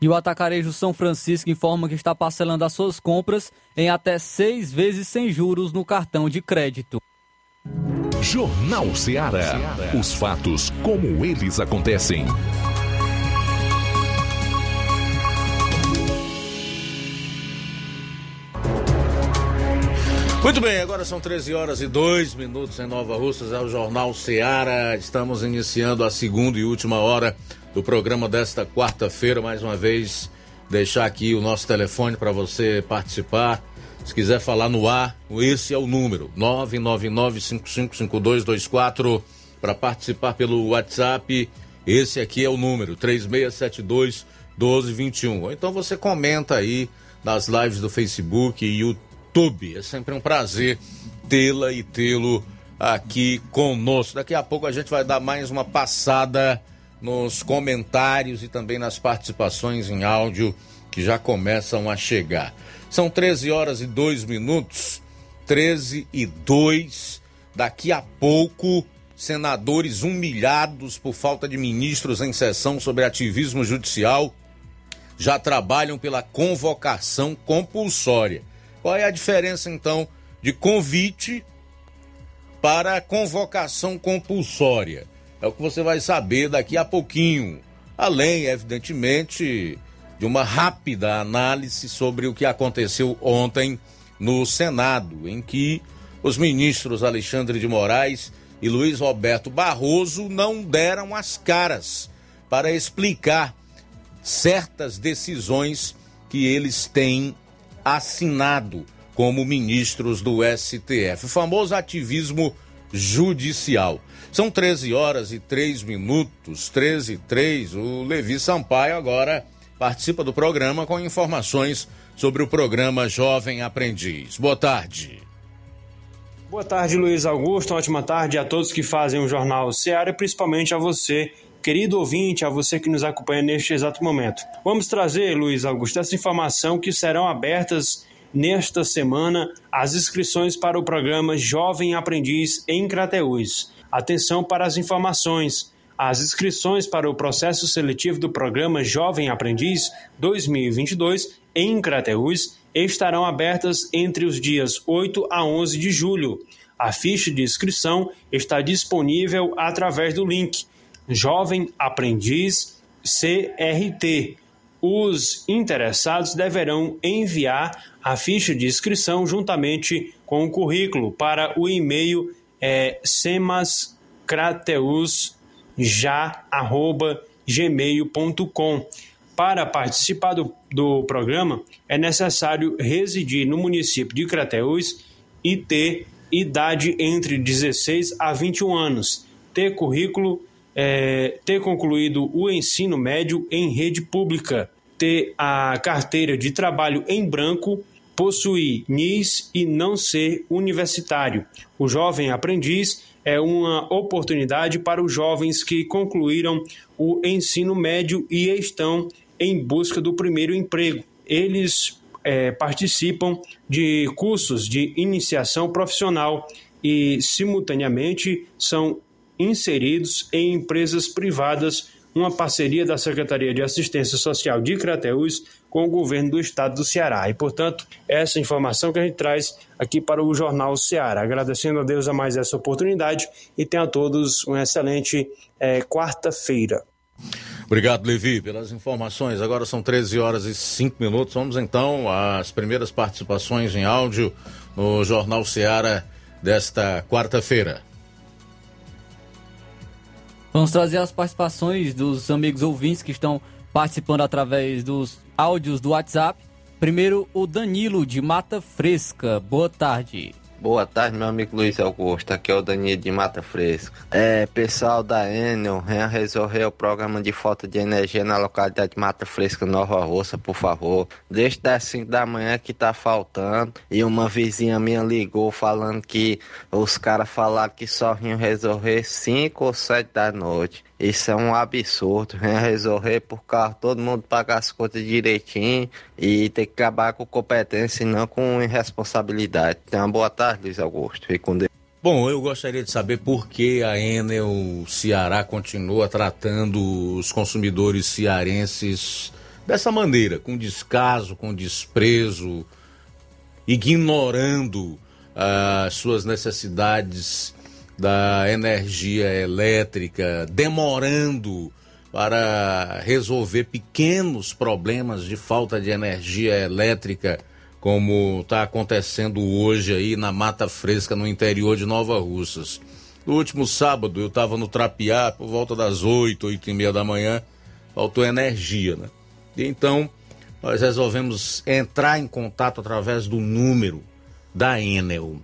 E o Atacarejo São Francisco informa que está parcelando as suas compras em até seis vezes sem juros no cartão de crédito. Jornal Ceará. Os fatos como eles acontecem. Muito bem, agora são 13 horas e 2 minutos em Nova Russas, é o Jornal Ceará. Estamos iniciando a segunda e última hora do programa desta quarta-feira. Mais uma vez, deixar aqui o nosso telefone para você participar. Se quiser falar no ar, esse é o número: 999-555224. Para participar pelo WhatsApp, esse aqui é o número: 3672 1221. Ou então você comenta aí nas lives do Facebook e YouTube. É sempre um prazer tê-la e tê-lo aqui conosco. Daqui a pouco a gente vai dar mais uma passada nos comentários e também nas participações em áudio que já começam a chegar. São 13 horas e 2 minutos, 13 e 2. Daqui a pouco, senadores humilhados por falta de ministros em sessão sobre ativismo judicial já trabalham pela convocação compulsória. Qual é a diferença então de convite para convocação compulsória? É o que você vai saber daqui a pouquinho. Além, evidentemente, de uma rápida análise sobre o que aconteceu ontem no Senado, em que os ministros Alexandre de Moraes e Luiz Roberto Barroso não deram as caras para explicar certas decisões que eles têm assinado como ministros do STF. O famoso ativismo judicial. São 13 horas e 3 minutos, 13 e 3. O Levi Sampaio agora participa do programa com informações sobre o programa Jovem Aprendiz. Boa tarde. Boa tarde, Luiz Augusto. Uma ótima tarde a todos que fazem o Jornal Seara e principalmente a você, querido ouvinte, a você que nos acompanha neste exato momento. Vamos trazer, Luiz Augusto, essa informação que serão abertas nesta semana as inscrições para o programa Jovem Aprendiz em Crateús. Atenção para as informações. As inscrições para o processo seletivo do programa Jovem Aprendiz 2022 em Crateús estarão abertas entre os dias 8 a 11 de julho. A ficha de inscrição está disponível através do link Jovem Aprendiz CRT. Os interessados deverão enviar a ficha de inscrição juntamente com o currículo para o e-mail é, semascrateusja.gmail.com. Para participar do, do programa, é necessário residir no município de Crateús e ter idade entre 16 a 21 anos, ter currículo, é, ter concluído o ensino médio em rede pública, ter a carteira de trabalho em branco, possuir NIS e não ser universitário. O jovem aprendiz é uma oportunidade para os jovens que concluíram o ensino médio e estão em busca do primeiro emprego. Eles é, participam de cursos de iniciação profissional e, simultaneamente, são inseridos em empresas privadas, uma parceria da Secretaria de Assistência Social de Crateús com o governo do estado do Ceará. E, portanto, essa informação que a gente traz aqui para o Jornal Ceará. Agradecendo a Deus a mais essa oportunidade e tenham a todos uma excelente é, quarta-feira. Obrigado, Levi, pelas informações. Agora são 13 horas e 5 minutos. Vamos então às primeiras participações em áudio no Jornal Seara desta quarta-feira. Vamos trazer as participações dos amigos ouvintes que estão participando através dos áudios do WhatsApp. Primeiro, o Danilo de Mata Fresca. Boa tarde. Boa tarde, meu amigo Luiz Augusto. Aqui é o Danilo de Mata Fresca. É, pessoal da Enel, venha resolver o programa de falta de energia na localidade de Mata Fresca, Nova Roça, por favor. Desde as 5 da manhã que tá faltando. E uma vizinha minha ligou falando que os caras falaram que só vinham resolver 5 ou 7 da noite. Isso é um absurdo. Venha resolver por carro, todo mundo pagar as contas direitinho e ter que acabar com competência e não com irresponsabilidade. Tenha uma boa tarde, Luiz Augusto. Fique com Deus. Bom, eu gostaria de saber por que a Enel Ceará continua tratando os consumidores cearenses dessa maneira, com descaso, com desprezo, ignorando as suas necessidades da energia elétrica, demorando para resolver pequenos problemas de falta de energia elétrica, como está acontecendo hoje aí na Mata Fresca, no interior de Nova Russas. No último sábado eu estava no Trapiá, por volta das 8, 8 e meia da manhã, faltou energia, né? E então nós resolvemos entrar em contato através do número da Enel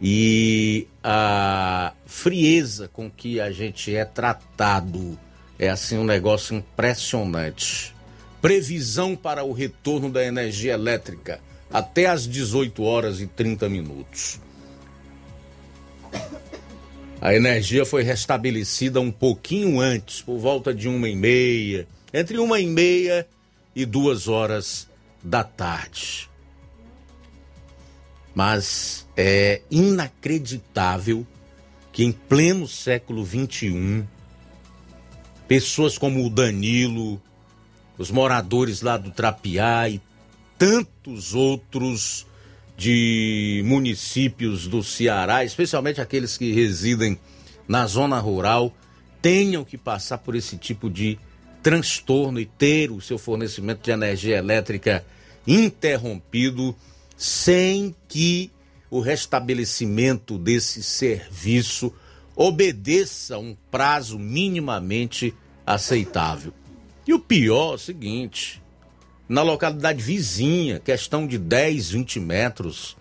e a frieza com que a gente é tratado é assim um negócio impressionante. Previsão para o retorno da energia elétrica até às 18 horas e 30 minutos. A energia foi restabelecida um pouquinho antes, por volta de uma e meia, entre uma e meia e duas horas da tarde. Mas é inacreditável que em pleno século XXI, pessoas como o Danilo, os moradores lá do Trapiá e tantos outros de municípios do Ceará, especialmente aqueles que residem na zona rural, tenham que passar por esse tipo de transtorno e ter o seu fornecimento de energia elétrica interrompido sem que o restabelecimento desse serviço obedeça um prazo minimamente aceitável. E o pior é o seguinte: na localidade vizinha, questão de 10, 20 metros,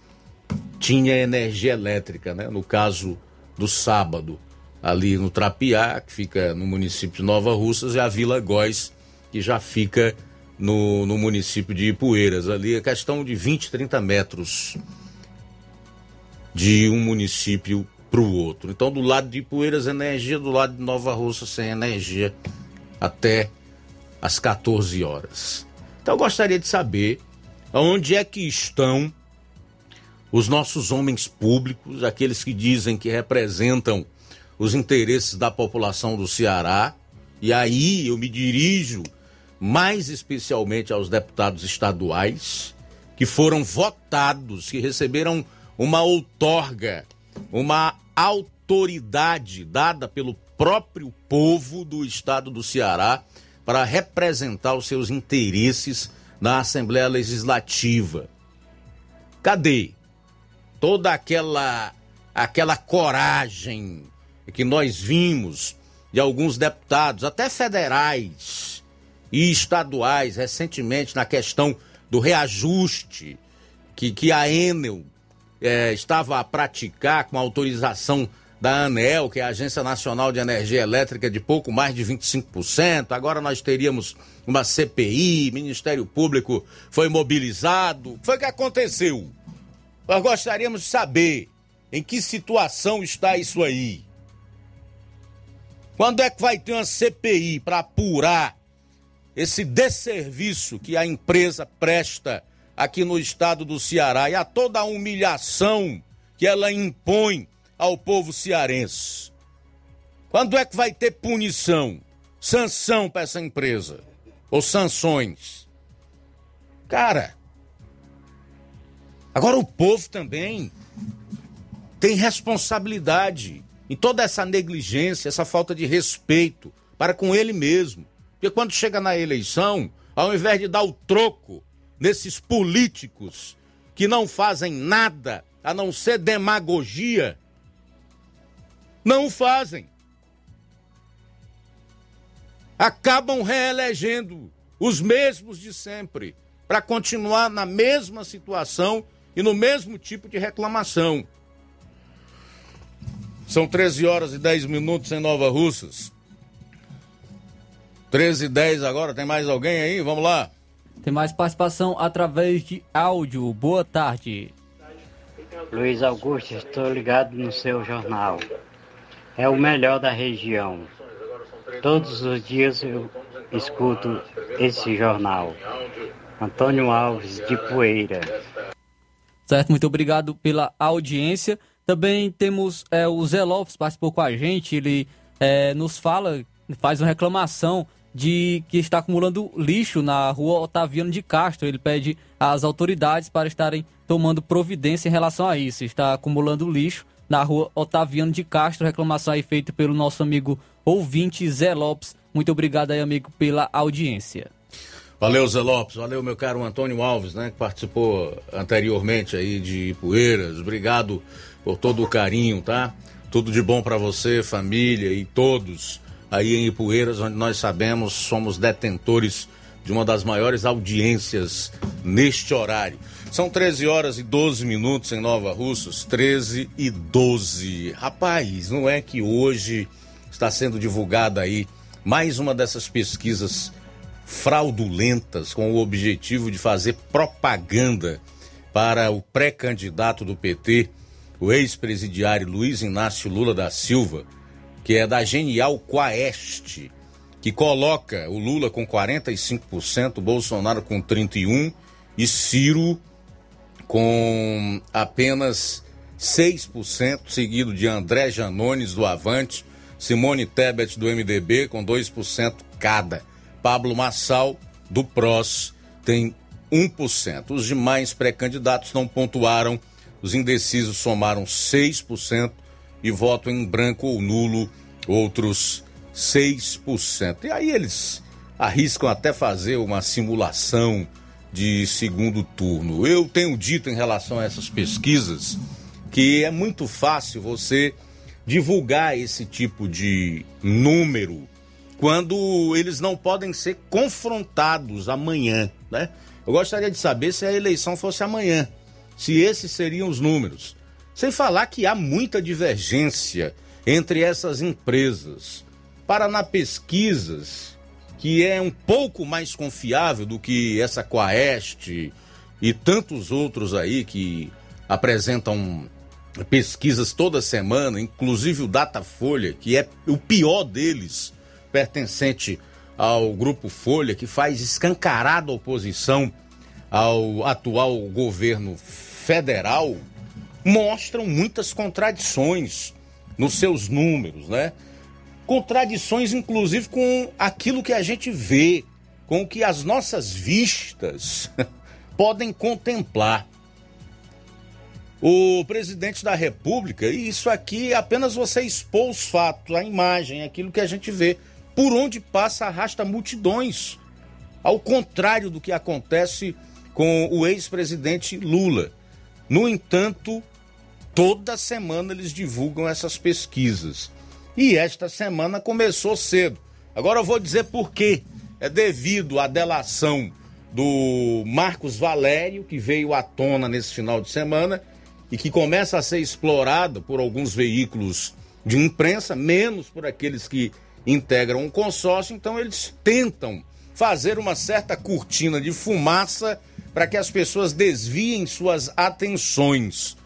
tinha energia elétrica, né? No caso do sábado, ali no Trapiá, que fica no município de Nova Russas, e a Vila Góis, que já fica no, no município de Ipueiras. Ali é questão de 20, 30 metros de um município para o outro. Então, do lado de Ipueiras, energia, do lado de Nova Russa, sem energia, até às 14 horas. Então, eu gostaria de saber onde é que estão os nossos homens públicos, aqueles que dizem que representam os interesses da população do Ceará. E aí eu me dirijo mais especialmente aos deputados estaduais que foram votados, que receberam uma outorga, uma autoridade dada pelo próprio povo do estado do Ceará para representar os seus interesses na Assembleia Legislativa. Cadê toda aquela aquela coragem que nós vimos de alguns deputados, até federais e estaduais, recentemente na questão do reajuste que, que a Enel é, estava a praticar com autorização da ANEL, que é a Agência Nacional de Energia Elétrica, de pouco mais de 25%. Agora nós teríamos uma CPI, Ministério Público foi mobilizado. O que foi que aconteceu? Nós gostaríamos de saber em que situação está isso aí. Quando é que vai ter uma CPI para apurar esse desserviço que a empresa presta aqui no estado do Ceará e a toda a humilhação que ela impõe ao povo cearense? Quando é que vai ter punição, sanção para essa empresa? Ou sanções? Cara, agora o povo também tem responsabilidade em toda essa negligência, essa falta de respeito para com ele mesmo. Porque quando chega na eleição, ao invés de dar o troco nesses políticos que não fazem nada a não ser demagogia, não fazem. Acabam reelegendo os mesmos de sempre para continuar na mesma situação e no mesmo tipo de reclamação. São 13 horas e 10 minutos em Nova Russas. 13 e 10 agora, tem mais alguém aí? Vamos lá. Tem mais participação através de áudio. Boa tarde. Luiz Augusto, estou ligado no seu jornal. É o melhor da região. Todos os dias eu escuto esse jornal. Antônio Alves, de Poeira. Certo, muito obrigado pela audiência. Também temos é, o Zé Lopes, participou com a gente, ele é, nos fala, faz uma reclamação de que está acumulando lixo na rua Otaviano de Castro. Ele pede às autoridades para estarem tomando providência em relação a isso. Está acumulando lixo na rua Otaviano de Castro. Reclamação aí feita pelo nosso amigo ouvinte Zé Lopes. Muito obrigado aí, amigo, pela audiência. Valeu, Zé Lopes. Valeu, meu caro Antônio Alves, né? Que participou anteriormente aí de Poeiras. Obrigado por todo o carinho, tá? Tudo de bom para você, família e todos aí em Ipueiras, onde nós sabemos somos detentores de uma das maiores audiências neste horário. São 13 horas e 12 minutos em Nova Russas, 13 e 12. Rapaz, não é que hoje está sendo divulgada aí mais uma dessas pesquisas fraudulentas com o objetivo de fazer propaganda para o pré-candidato do PT, o ex-presidiário Luiz Inácio Lula da Silva, que é da Genial Quaest, que coloca o Lula com 45%, Bolsonaro com 31% e Ciro com apenas 6%, seguido de André Janones do Avante, Simone Tebet do MDB com 2% cada. Pablo Massal do PROS tem 1%. Os demais pré-candidatos não pontuaram os indecisos somaram 6% e voto em branco ou nulo, outros 6%. E aí eles arriscam até fazer uma simulação de segundo turno. Eu tenho dito em relação a essas pesquisas que é muito fácil você divulgar esse tipo de número quando eles não podem ser confrontados amanhã, né? Eu gostaria de saber se a eleição fosse amanhã se esses seriam os números. Sem falar que há muita divergência entre essas empresas. Paraná Pesquisas, que é um pouco mais confiável do que essa Quaest e tantos outros aí que apresentam pesquisas toda semana, inclusive o Datafolha, que é o pior deles, pertencente ao grupo Folha, que faz escancarada oposição ao atual governo federal mostram muitas contradições nos seus números, né? Contradições, inclusive, com aquilo que a gente vê, com o que as nossas vistas podem contemplar. O presidente da República, e isso aqui apenas você expor os fatos, a imagem, aquilo que a gente vê. Por onde passa, arrasta multidões. Ao contrário do que acontece com o ex-presidente Lula. No entanto, toda semana eles divulgam essas pesquisas. E esta semana começou cedo. Agora eu vou dizer por quê. É devido à delação do Marcos Valério, que veio à tona nesse final de semana e que começa a ser explorado por alguns veículos de imprensa, menos por aqueles que integram um consórcio, então eles tentam fazer uma certa cortina de fumaça para que as pessoas desviem suas atenções.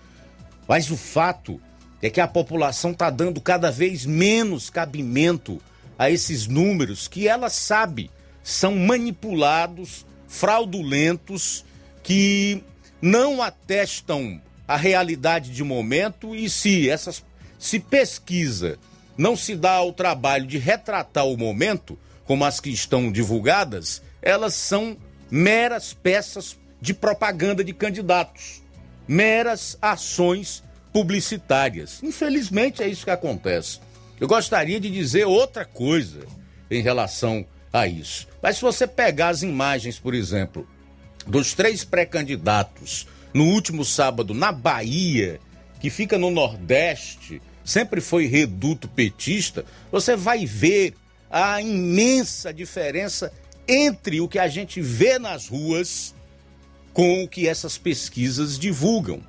Mas o fato é que a população está dando cada vez menos cabimento a esses números que ela sabe são manipulados, fraudulentos, que não atestam a realidade de momento e se essas se pesquisa não se dá ao trabalho de retratar o momento, como as que estão divulgadas, elas são meras peças de propaganda de candidatos, meras ações publicitárias. Infelizmente é isso que acontece. Eu gostaria de dizer outra coisa em relação a isso. Mas se você pegar as imagens, por exemplo, dos três pré-candidatos no último sábado na Bahia, que fica no Nordeste, sempre foi reduto petista, você vai ver a imensa diferença entre o que a gente vê nas ruas com o que essas pesquisas divulgam.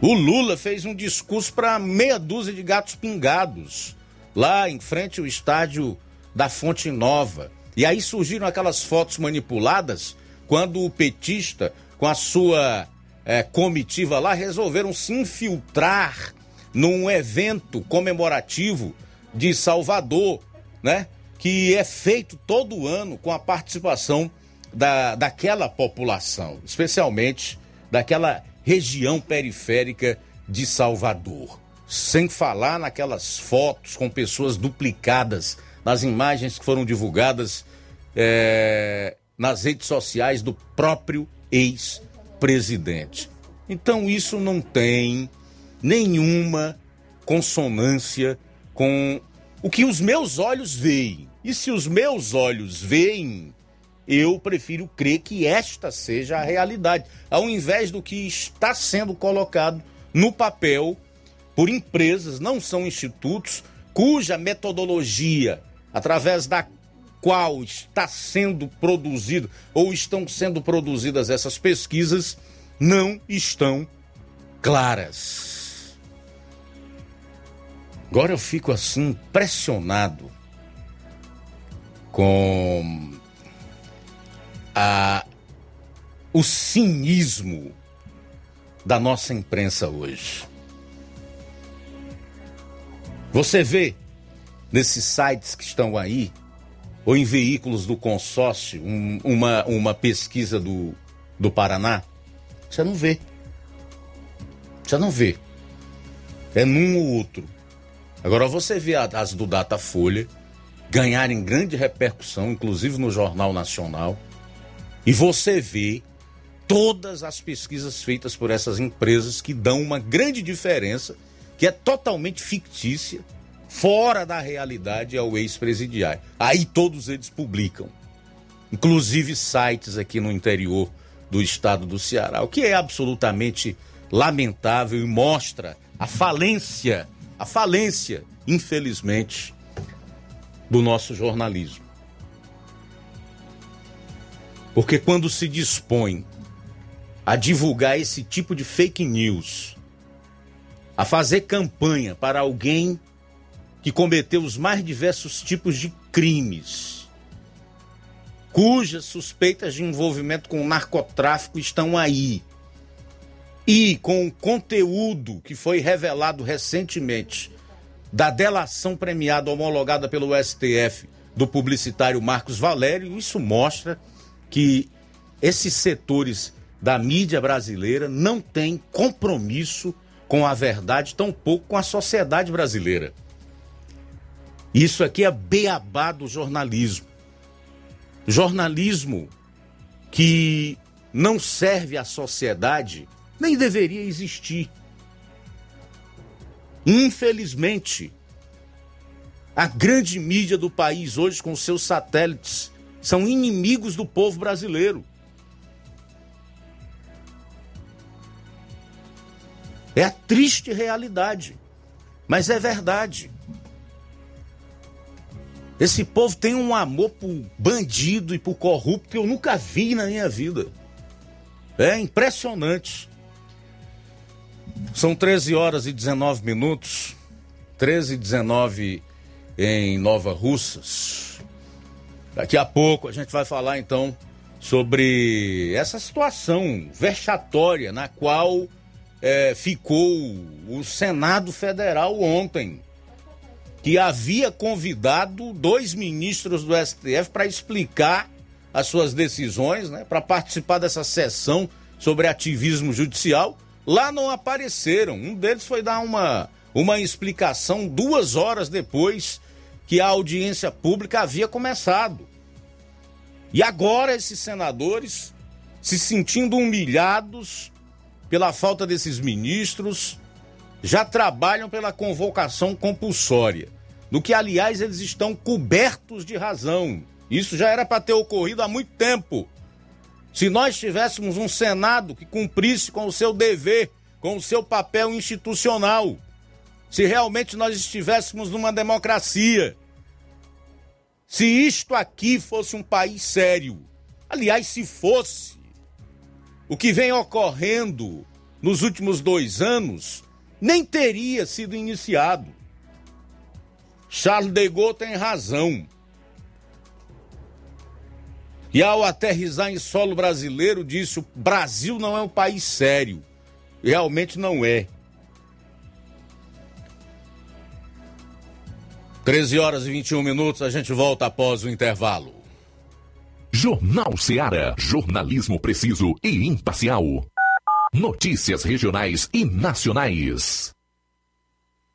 O Lula fez um discurso para meia dúzia de gatos pingados, lá em frente ao estádio da Fonte Nova. E aí surgiram aquelas fotos manipuladas quando o petista, com a sua é, comitiva lá, resolveram se infiltrar num evento comemorativo de Salvador, né? Que é feito todo ano com a participação da, daquela população, especialmente daquela região periférica de Salvador. Sem falar naquelas fotos com pessoas duplicadas, nas imagens que foram divulgadas é, nas redes sociais do próprio ex-presidente. Então isso não tem nenhuma consonância com o que os meus olhos veem. E se os meus olhos veem, eu prefiro crer que esta seja a realidade, ao invés do que está sendo colocado no papel por empresas, não são institutos, cuja metodologia, através da qual está sendo produzido ou estão sendo produzidas essas pesquisas não estão claras. Agora eu fico assim impressionado com a o cinismo da nossa imprensa hoje. Você vê nesses sites que estão aí ou em veículos do consórcio, um, uma, uma pesquisa do, do Paraná, você não vê. Você não vê. É num ou outro. Agora você vê as do Datafolha ganharem grande repercussão, inclusive no Jornal Nacional, e você vê todas as pesquisas feitas por essas empresas que dão uma grande diferença, que é totalmente fictícia, fora da realidade ao ex-presidiário. Aí todos eles publicam, inclusive sites aqui no interior do estado do Ceará, o que é absolutamente lamentável e mostra a falência, a falência, infelizmente, do nosso jornalismo. Porque quando se dispõe a divulgar esse tipo de fake news, a fazer campanha para alguém que cometeu os mais diversos tipos de crimes, cujas suspeitas de envolvimento com narcotráfico estão aí. E com o conteúdo que foi revelado recentemente da delação premiada homologada pelo STF do publicitário Marcos Valério, isso mostra que esses setores da mídia brasileira não têm compromisso com a verdade, tampouco com a sociedade brasileira. Isso aqui é beabá do jornalismo. Jornalismo que não serve à sociedade nem deveria existir. Infelizmente, a grande mídia do país hoje, com seus satélites, são inimigos do povo brasileiro. É a triste realidade, mas é verdade. Esse povo tem um amor por bandido e por corrupto que eu nunca vi na minha vida. É impressionante. São 13 horas e 19 minutos. 13 e 19 em Nova Russas. Daqui a pouco a gente vai falar então sobre essa situação vexatória na qual é, ficou o Senado Federal ontem, que havia convidado dois ministros do STF para explicar as suas decisões, né, para participar dessa sessão sobre ativismo judicial. Lá não apareceram. Um deles foi dar uma, uma explicação duas horas depois que a audiência pública havia começado. E agora esses senadores, se sentindo humilhados, pela falta desses ministros, já trabalham pela convocação compulsória, no que, aliás, eles estão cobertos de razão. Isso já era para ter ocorrido há muito tempo. Se nós tivéssemos um Senado que cumprisse com o seu dever, com o seu papel institucional, se realmente nós estivéssemos numa democracia, se isto aqui fosse um país sério, aliás, se fosse, o que vem ocorrendo nos últimos dois anos nem teria sido iniciado. Charles de Gaulle tem razão. E ao aterrizar em solo brasileiro, disse: o Brasil não é um país sério. Realmente não é. 13 horas e 21 minutos, a gente volta após o intervalo. Jornal Seara. Jornalismo preciso e imparcial. Notícias regionais e nacionais.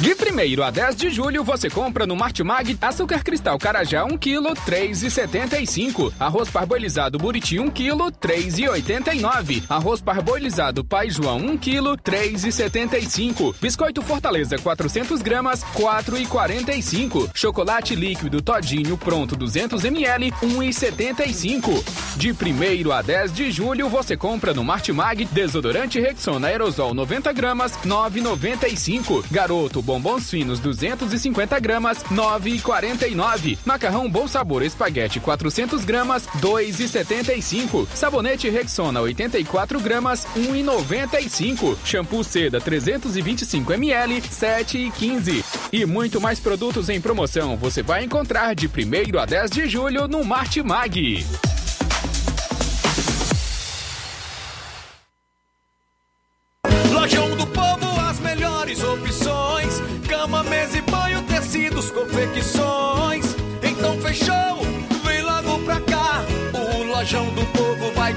De 1 a 10 de julho, você compra no Martimag açúcar cristal Carajá 1 kg 3,75. Arroz parboilizado Buriti 1 kg 3,89. Arroz parboilizado Pai João 1 kg 3,75. Biscoito Fortaleza 400 gramas 4,45. Chocolate líquido Todinho pronto 200 ml 1,75. De 1 a 10 de julho, você compra no Martimag desodorante Rexona aerosol 90 gramas 9,95. Garoto bombons finos 250 gramas, 9,49. Macarrão Bom Sabor Espaguete 400 gramas, 2,75. Sabonete Rexona 84 gramas, 1,95. Shampoo Seda 325 ml, 7,15. E muito mais produtos em promoção você vai encontrar de 1 a 10 de julho no Martimag.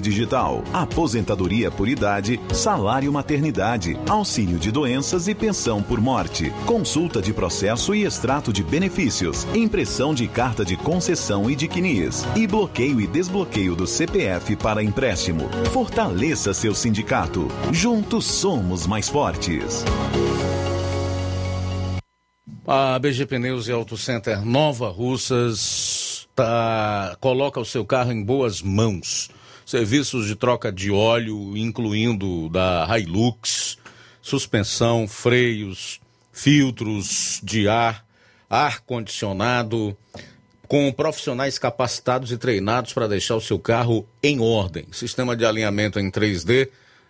Digital, aposentadoria por idade, salário maternidade, auxílio de doenças e pensão por morte, consulta de processo e extrato de benefícios, impressão de carta de concessão e de CNIS, e bloqueio e desbloqueio do CPF para empréstimo. Fortaleça seu sindicato. Juntos somos mais fortes. A BG Pneus e Auto Center Nova Russas tá, coloca o seu carro em boas mãos serviços de troca de óleo, incluindo da Hilux, suspensão, freios, filtros de ar, ar-condicionado, com profissionais capacitados e treinados para deixar o seu carro em ordem. Sistema de alinhamento em 3D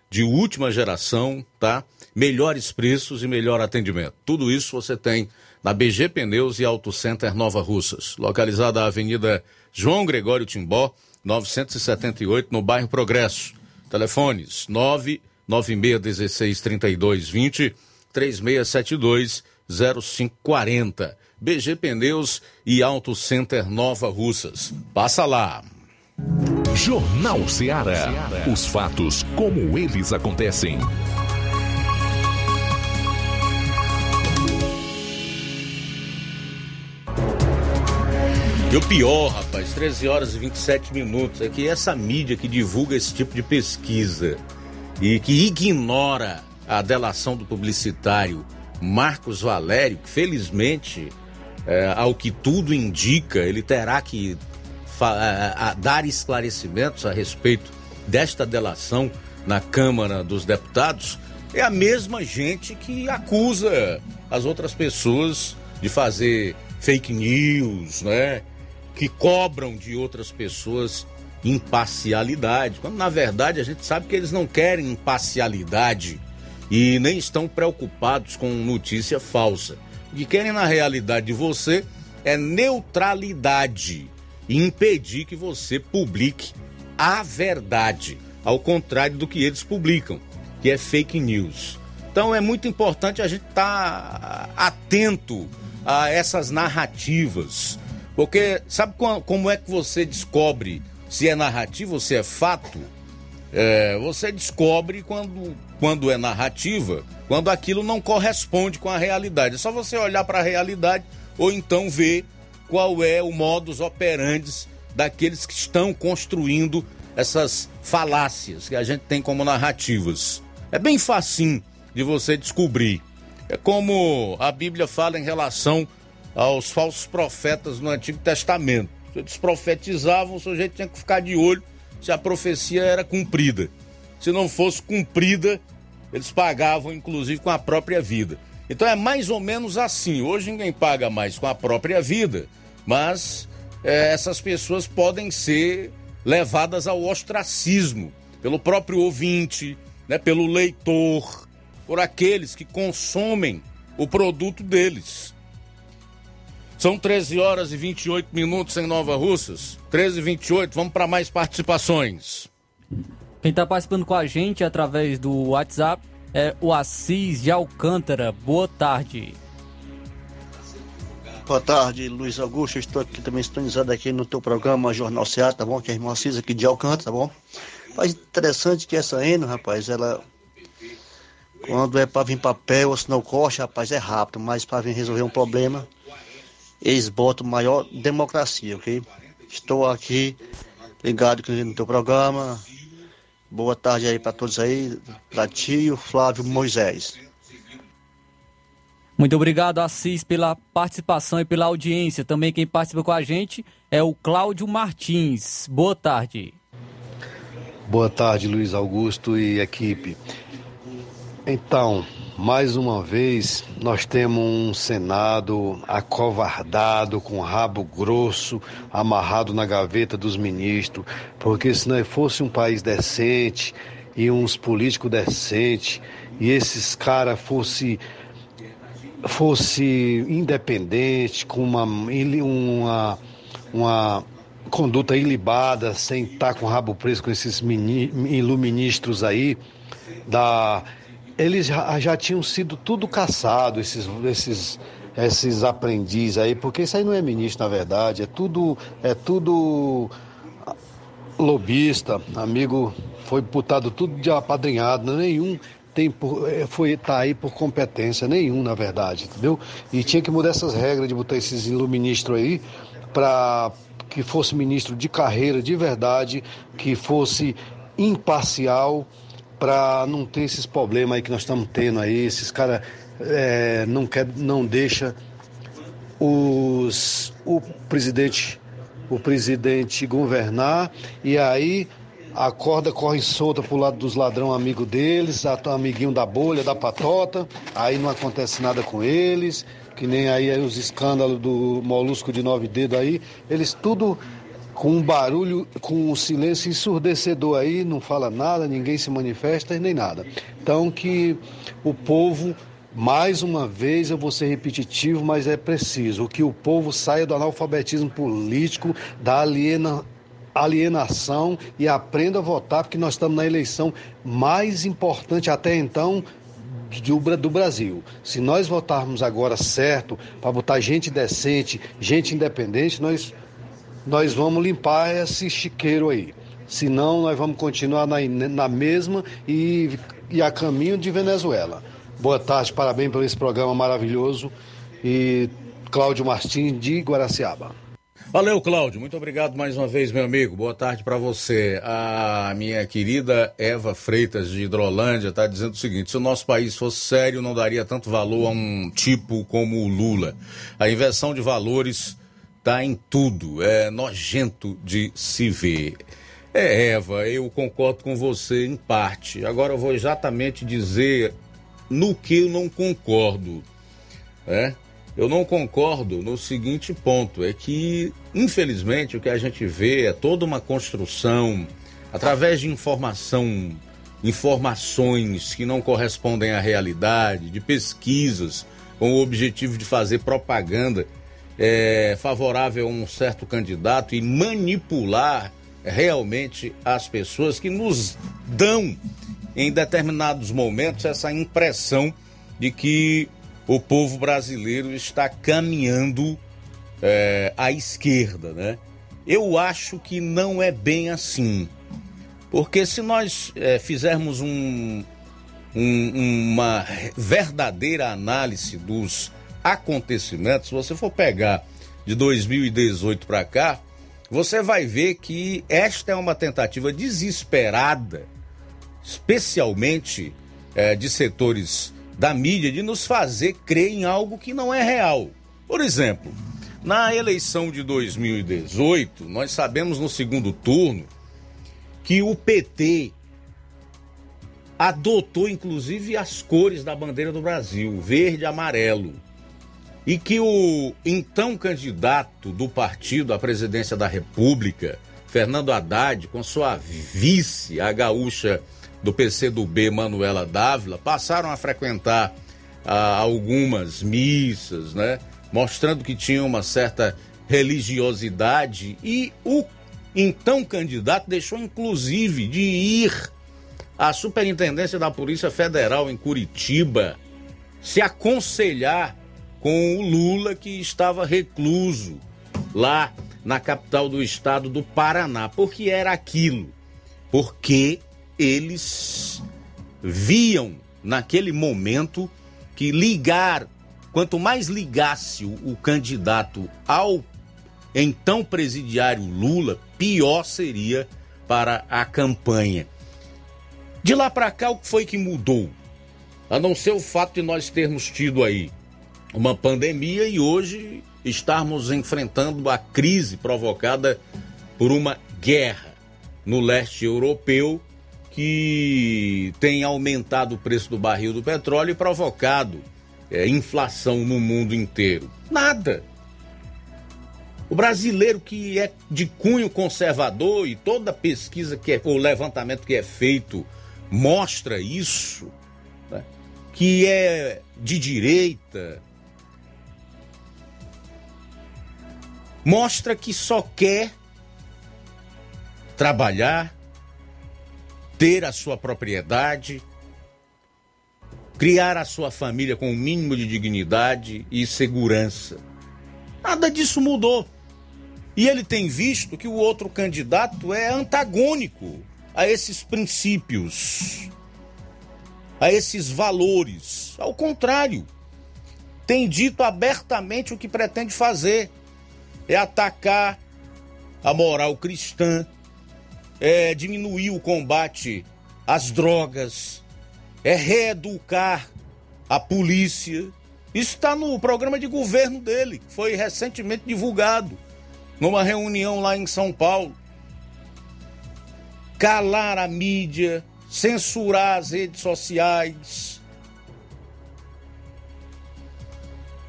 de última geração, tá? Melhores preços e melhor atendimento. Tudo isso você tem na BG Pneus e Auto Center Nova Russas, localizada na Avenida João Gregório Timbó, 978, no bairro Progresso. Telefones 99616 3220 3672 0540. BG Pneus e Auto Center Nova Russas. Passa lá. Jornal Ceará. Os fatos como eles acontecem. E o pior, rapaz, 13 horas e 27 minutos, é que essa mídia que divulga esse tipo de pesquisa e que ignora a delação do publicitário Marcos Valério, que felizmente, é, ao que tudo indica, ele terá que a, a, dar esclarecimentos a respeito desta delação na Câmara dos Deputados, é a mesma gente que acusa as outras pessoas de fazer fake news, né? Que cobram de outras pessoas imparcialidade, quando na verdade a gente sabe que eles não querem imparcialidade e nem estão preocupados com notícia falsa. O que querem na realidade de você é neutralidade e impedir que você publique a verdade, ao contrário do que eles publicam, que é fake news. Então é muito importante a gente estar tá atento a essas narrativas porque sabe como é que você descobre se é narrativa ou se é fato? É, você descobre quando, quando é narrativa, quando aquilo não corresponde com a realidade. É só você olhar para a realidade ou então ver qual é o modus operandi daqueles que estão construindo essas falácias que a gente tem como narrativas. É bem facinho de você descobrir. É como a Bíblia fala em relação aos falsos profetas no Antigo Testamento. Eles profetizavam, o sujeito tinha que ficar de olho se a profecia era cumprida. Se não fosse cumprida, eles pagavam inclusive com a própria vida. Então é mais ou menos assim. Hoje ninguém paga mais com a própria vida, mas é, essas pessoas podem ser levadas ao ostracismo pelo próprio ouvinte, né, pelo leitor, por aqueles que consomem o produto deles. São 13 horas e 28 minutos em Nova Russas. 13 e 28, vamos para mais participações. Quem está participando com a gente através do WhatsApp é o Assis de Alcântara. Boa tarde. Boa tarde, Luiz Augusto. Estou aqui também sintonizado aqui no teu programa Jornal Ceará, tá bom? Que é a irmã Assis aqui de Alcântara, tá bom? Mas interessante que essa Eno, rapaz, ela. Quando é para vir papel ou se não corte, rapaz, é rápido, mas para vir resolver um problema, eles botam maior democracia, ok? Estou aqui ligado no teu programa. Boa tarde aí para todos aí, para tio Flávio Moisés. Muito obrigado, Assis, pela participação e pela audiência. Também quem participa com a gente é o Cláudio Martins. Boa tarde. Boa tarde, Luiz Augusto e equipe. Então, mais uma vez, nós temos um Senado acovardado, com rabo grosso, amarrado na gaveta dos ministros, porque se não fosse um país decente e uns políticos decentes, e esses caras fossem fosse independente, com uma, uma, uma conduta ilibada, sem estar com o rabo preso com esses mini, iluministros aí, da, eles já, já tinham sido tudo caçado, esses, esses, esses aprendizes aí, porque isso aí não é ministro, na verdade, é tudo, é tudo lobista, amigo, foi botado tudo de apadrinhado, é nenhum tem por, é, foi tá aí por competência nenhum, na verdade, entendeu? E tinha que mudar essas regras de botar esses iluministros aí para que fosse ministro de carreira de verdade, que fosse imparcial para não ter esses problemas aí que nós estamos tendo aí, esses caras é, não quer, não deixa os o presidente o presidente governar e aí a corda corre solta pro lado dos ladrão amigo deles, amiguinho da bolha, da patota, aí não acontece nada com eles, que nem aí os escândalos do molusco de nove dedos aí, eles tudo com um barulho, com um silêncio ensurdecedor aí, não fala nada, ninguém se manifesta nem nada. Então que o povo mais uma vez eu vou ser repetitivo, mas é preciso que o povo saia do analfabetismo político, da aliena, alienação e aprenda a votar, porque nós estamos na eleição mais importante até então do, do Brasil. Se nós votarmos agora certo, para botar gente decente, gente independente, nós, nós vamos limpar esse chiqueiro aí. Senão, nós vamos continuar na, na mesma e, e a caminho de Venezuela. Boa tarde, parabéns por esse programa maravilhoso. E Cláudio Martins, de Guaraciaba. Valeu, Cláudio. Muito obrigado mais uma vez, meu amigo. Boa tarde para você. A minha querida Eva Freitas de Hidrolândia está dizendo o seguinte: se o nosso país fosse sério, não daria tanto valor a um tipo como o Lula. A inversão de valores está em tudo. É nojento de se ver. É, Eva, eu concordo com você em parte. Agora eu vou exatamente dizer no que eu não concordo. É? Eu não concordo no seguinte ponto: é que, infelizmente, o que a gente vê é toda uma construção através de informação, informações que não correspondem à realidade, de pesquisas com o objetivo de fazer propaganda é, favorável a um certo candidato e manipular realmente as pessoas que nos dão em determinados momentos essa impressão de que o povo brasileiro está caminhando é, à esquerda, né? Eu acho que não é bem assim. Porque se nós é, fizermos um, um, uma verdadeira análise dos acontecimentos, se você for pegar de 2018 para cá, você vai ver que esta é uma tentativa desesperada, especialmente é, de setores da mídia de nos fazer crer em algo que não é real. Por exemplo, na eleição de 2018, nós sabemos no segundo turno que o PT adotou inclusive as cores da bandeira do Brasil, verde e amarelo. E que o então candidato do partido à presidência da República, Fernando Haddad, com sua vice, a gaúcha do PCdoB, Manuela Dávila, passaram a frequentar ah, algumas missas, né? Mostrando que tinha uma certa religiosidade e o então candidato deixou inclusive de ir à Superintendência da Polícia Federal em Curitiba se aconselhar com o Lula que estava recluso lá na capital do estado do Paraná. Por que era aquilo? Porque eles viam naquele momento que ligar, quanto mais ligasse o candidato ao então presidiário Lula, pior seria para a campanha. De lá para cá, o que foi que mudou? A não ser o fato de nós termos tido aí uma pandemia e hoje estarmos enfrentando a crise provocada por uma guerra no leste europeu que tem aumentado o preço do barril do petróleo e provocado é, inflação no mundo inteiro. Nada. O brasileiro que é de cunho conservador e toda pesquisa que é, o levantamento que é feito mostra isso, né? que é de direita, mostra que só quer trabalhar, ter a sua propriedade, criar a sua família com o um mínimo de dignidade e segurança. Nada disso mudou. E ele tem visto que o outro candidato é antagônico a esses princípios, a esses valores. Ao contrário, tem dito abertamente o que pretende fazer é atacar a moral cristã, é diminuir o combate às drogas, é reeducar a polícia. Isso está no programa de governo dele, que foi recentemente divulgado numa reunião lá em São Paulo. Calar a mídia, censurar as redes sociais.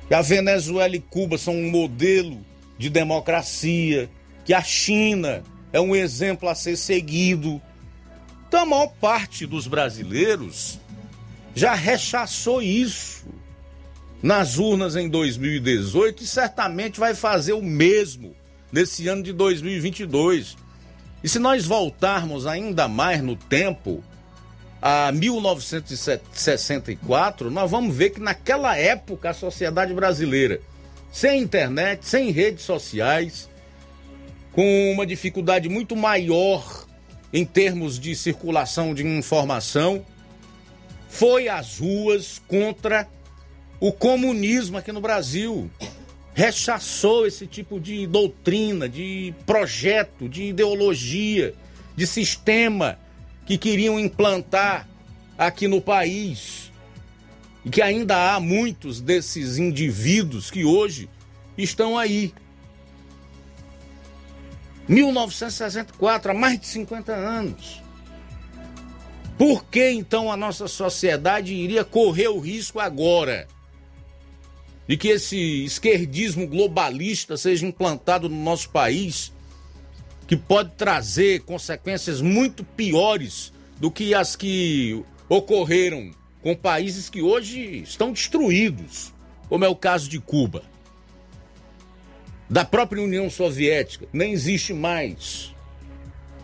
A Venezuela e Cuba são um modelo de democracia, que a China é um exemplo a ser seguido. Então a maior parte dos brasileiros já rechaçou isso nas urnas em 2018 e certamente vai fazer o mesmo nesse ano de 2022. E se nós voltarmos ainda mais no tempo, a 1964, nós vamos ver que naquela época a sociedade brasileira sem internet, sem redes sociais, com uma dificuldade muito maior em termos de circulação de informação, foi às ruas contra o comunismo aqui no Brasil. Rechaçou esse tipo de doutrina, de projeto, de ideologia, de sistema que queriam implantar aqui no país e que ainda há muitos desses indivíduos que hoje estão aí. 1964, há mais de 50 anos. Por que então a nossa sociedade iria correr o risco agora de que esse esquerdismo globalista seja implantado no nosso país, que pode trazer consequências muito piores do que as que ocorreram com países que hoje estão destruídos, como é o caso de Cuba. Da própria União Soviética, nem existe mais.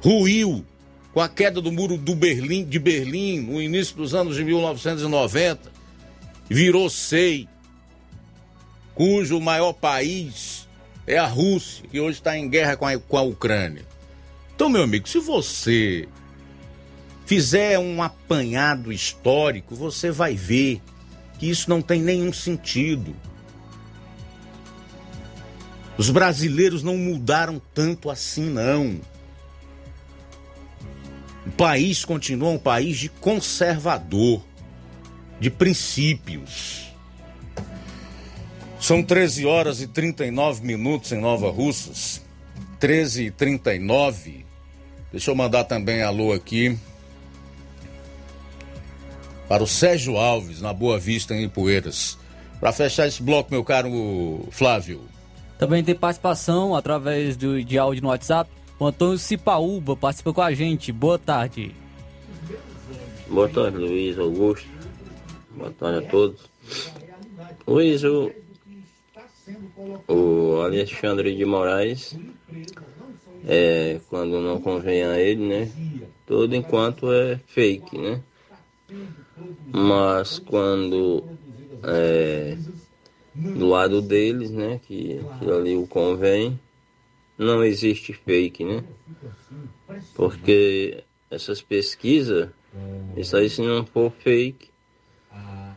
Ruiu com a queda do muro do Berlim, de Berlim no início dos anos de 1990, virou SEI, cujo maior país é a Rússia, que hoje está em guerra com a, com a Ucrânia. Então, meu amigo, se você fizer um apanhado histórico, você vai ver que isso não tem nenhum sentido. Os brasileiros não mudaram tanto assim, não. O país continua um país de conservador, de princípios. São 13 horas e 39 minutos em Nova Russas. 13 e 39. Deixa eu mandar também alô aqui para o Sérgio Alves, na Boa Vista, em Ipueiras. Para fechar esse bloco, meu caro Flávio. Também tem participação através do, de áudio no WhatsApp. O Antônio Cipaúba participa com a gente. Boa tarde. Boa tarde, Luiz Augusto. Boa tarde a todos. Luiz, o, o Alexandre de Moraes, é, quando não convém a ele, né? Tudo enquanto é fake, né? Mas quando é, do lado deles, né? Que, que ali o convém, não existe fake, né? Porque essas pesquisas, isso aí se não for fake,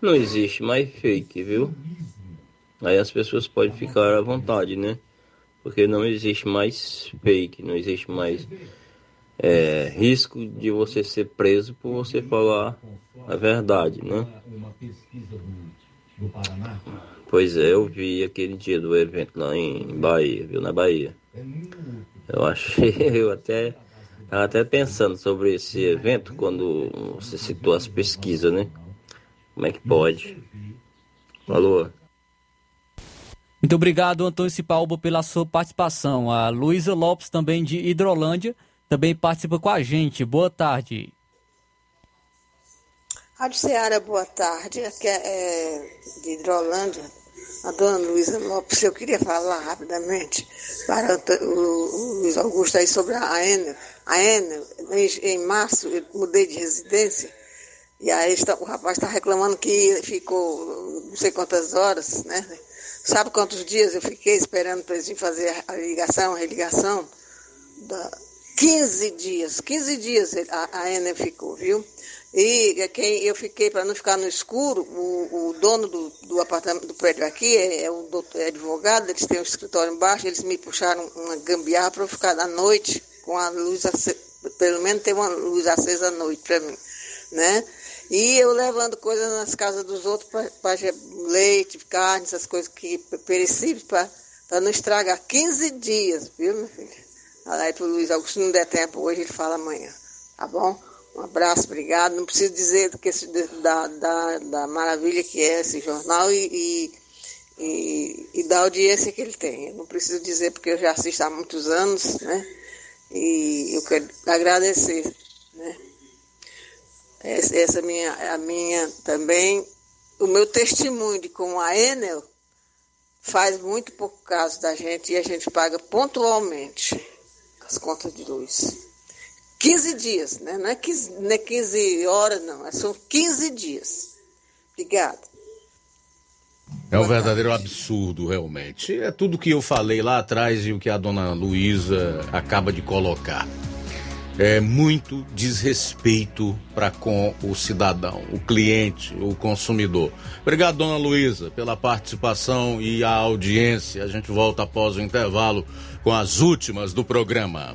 não existe mais fake, viu? Aí as pessoas podem ficar à vontade, né? Porque não existe mais fake, não existe mais é, risco de você ser preso por você falar a verdade, né? Pois é, eu vi aquele dia do evento lá em Bahia, viu? Na Bahia. Eu achei, eu até estava até pensando sobre esse evento quando você citou as pesquisas, né? Como é que pode? Falou. Muito obrigado, Antônio Cipalba, pela sua participação. A Luísa Lopes, também de Hidrolândia, também participa com a gente. Boa tarde. Rádio Ceará, boa tarde. Aqui é, é de Hidrolândia, a dona Luísa Lopes. Eu queria falar rapidamente para o, Luiz Augusto aí sobre a Enel. A Enel, em, em março, eu mudei de residência e aí está, o rapaz está reclamando que ficou não sei quantas horas, né? Sabe quantos dias eu fiquei esperando para eles fazer a ligação, a religação? Da 15 dias, 15 dias a, a Enel ficou, viu? E quem eu fiquei para não ficar no escuro, o, o dono do, do, apartamento do prédio aqui é, é o doutor, é advogado, eles têm um escritório embaixo, eles me puxaram uma gambiarra para eu ficar à noite com a luz acesa, pelo menos ter uma luz acesa à noite para mim, né? E eu levando coisas nas casas dos outros para leite, carne, essas coisas que perecíveis para não estragar. 15 dias, viu, meu filho? Aí para o Luiz Augusto, não der tempo hoje, ele fala amanhã. Tá bom? Um abraço, obrigado. Não preciso dizer que esse, da, da, da maravilha que é esse jornal e, e, e, e da audiência que ele tem. Eu não preciso dizer porque eu já assisto há muitos anos, né? E eu quero agradecer, né? Essa, essa minha, a minha também, o meu testemunho de como a Enel faz muito pouco caso da gente e a gente paga pontualmente as contas de luz. 15 dias, né? Não é 15, não é 15 horas, não. São 15 dias. Obrigada. É um verdadeiro absurdo, realmente. É tudo que eu falei lá atrás e o que a dona Luísa acaba de colocar é, muito desrespeito para com o cidadão, o cliente, o consumidor. Obrigado, dona Luísa, pela participação e a audiência. A gente volta após o intervalo com as últimas do programa.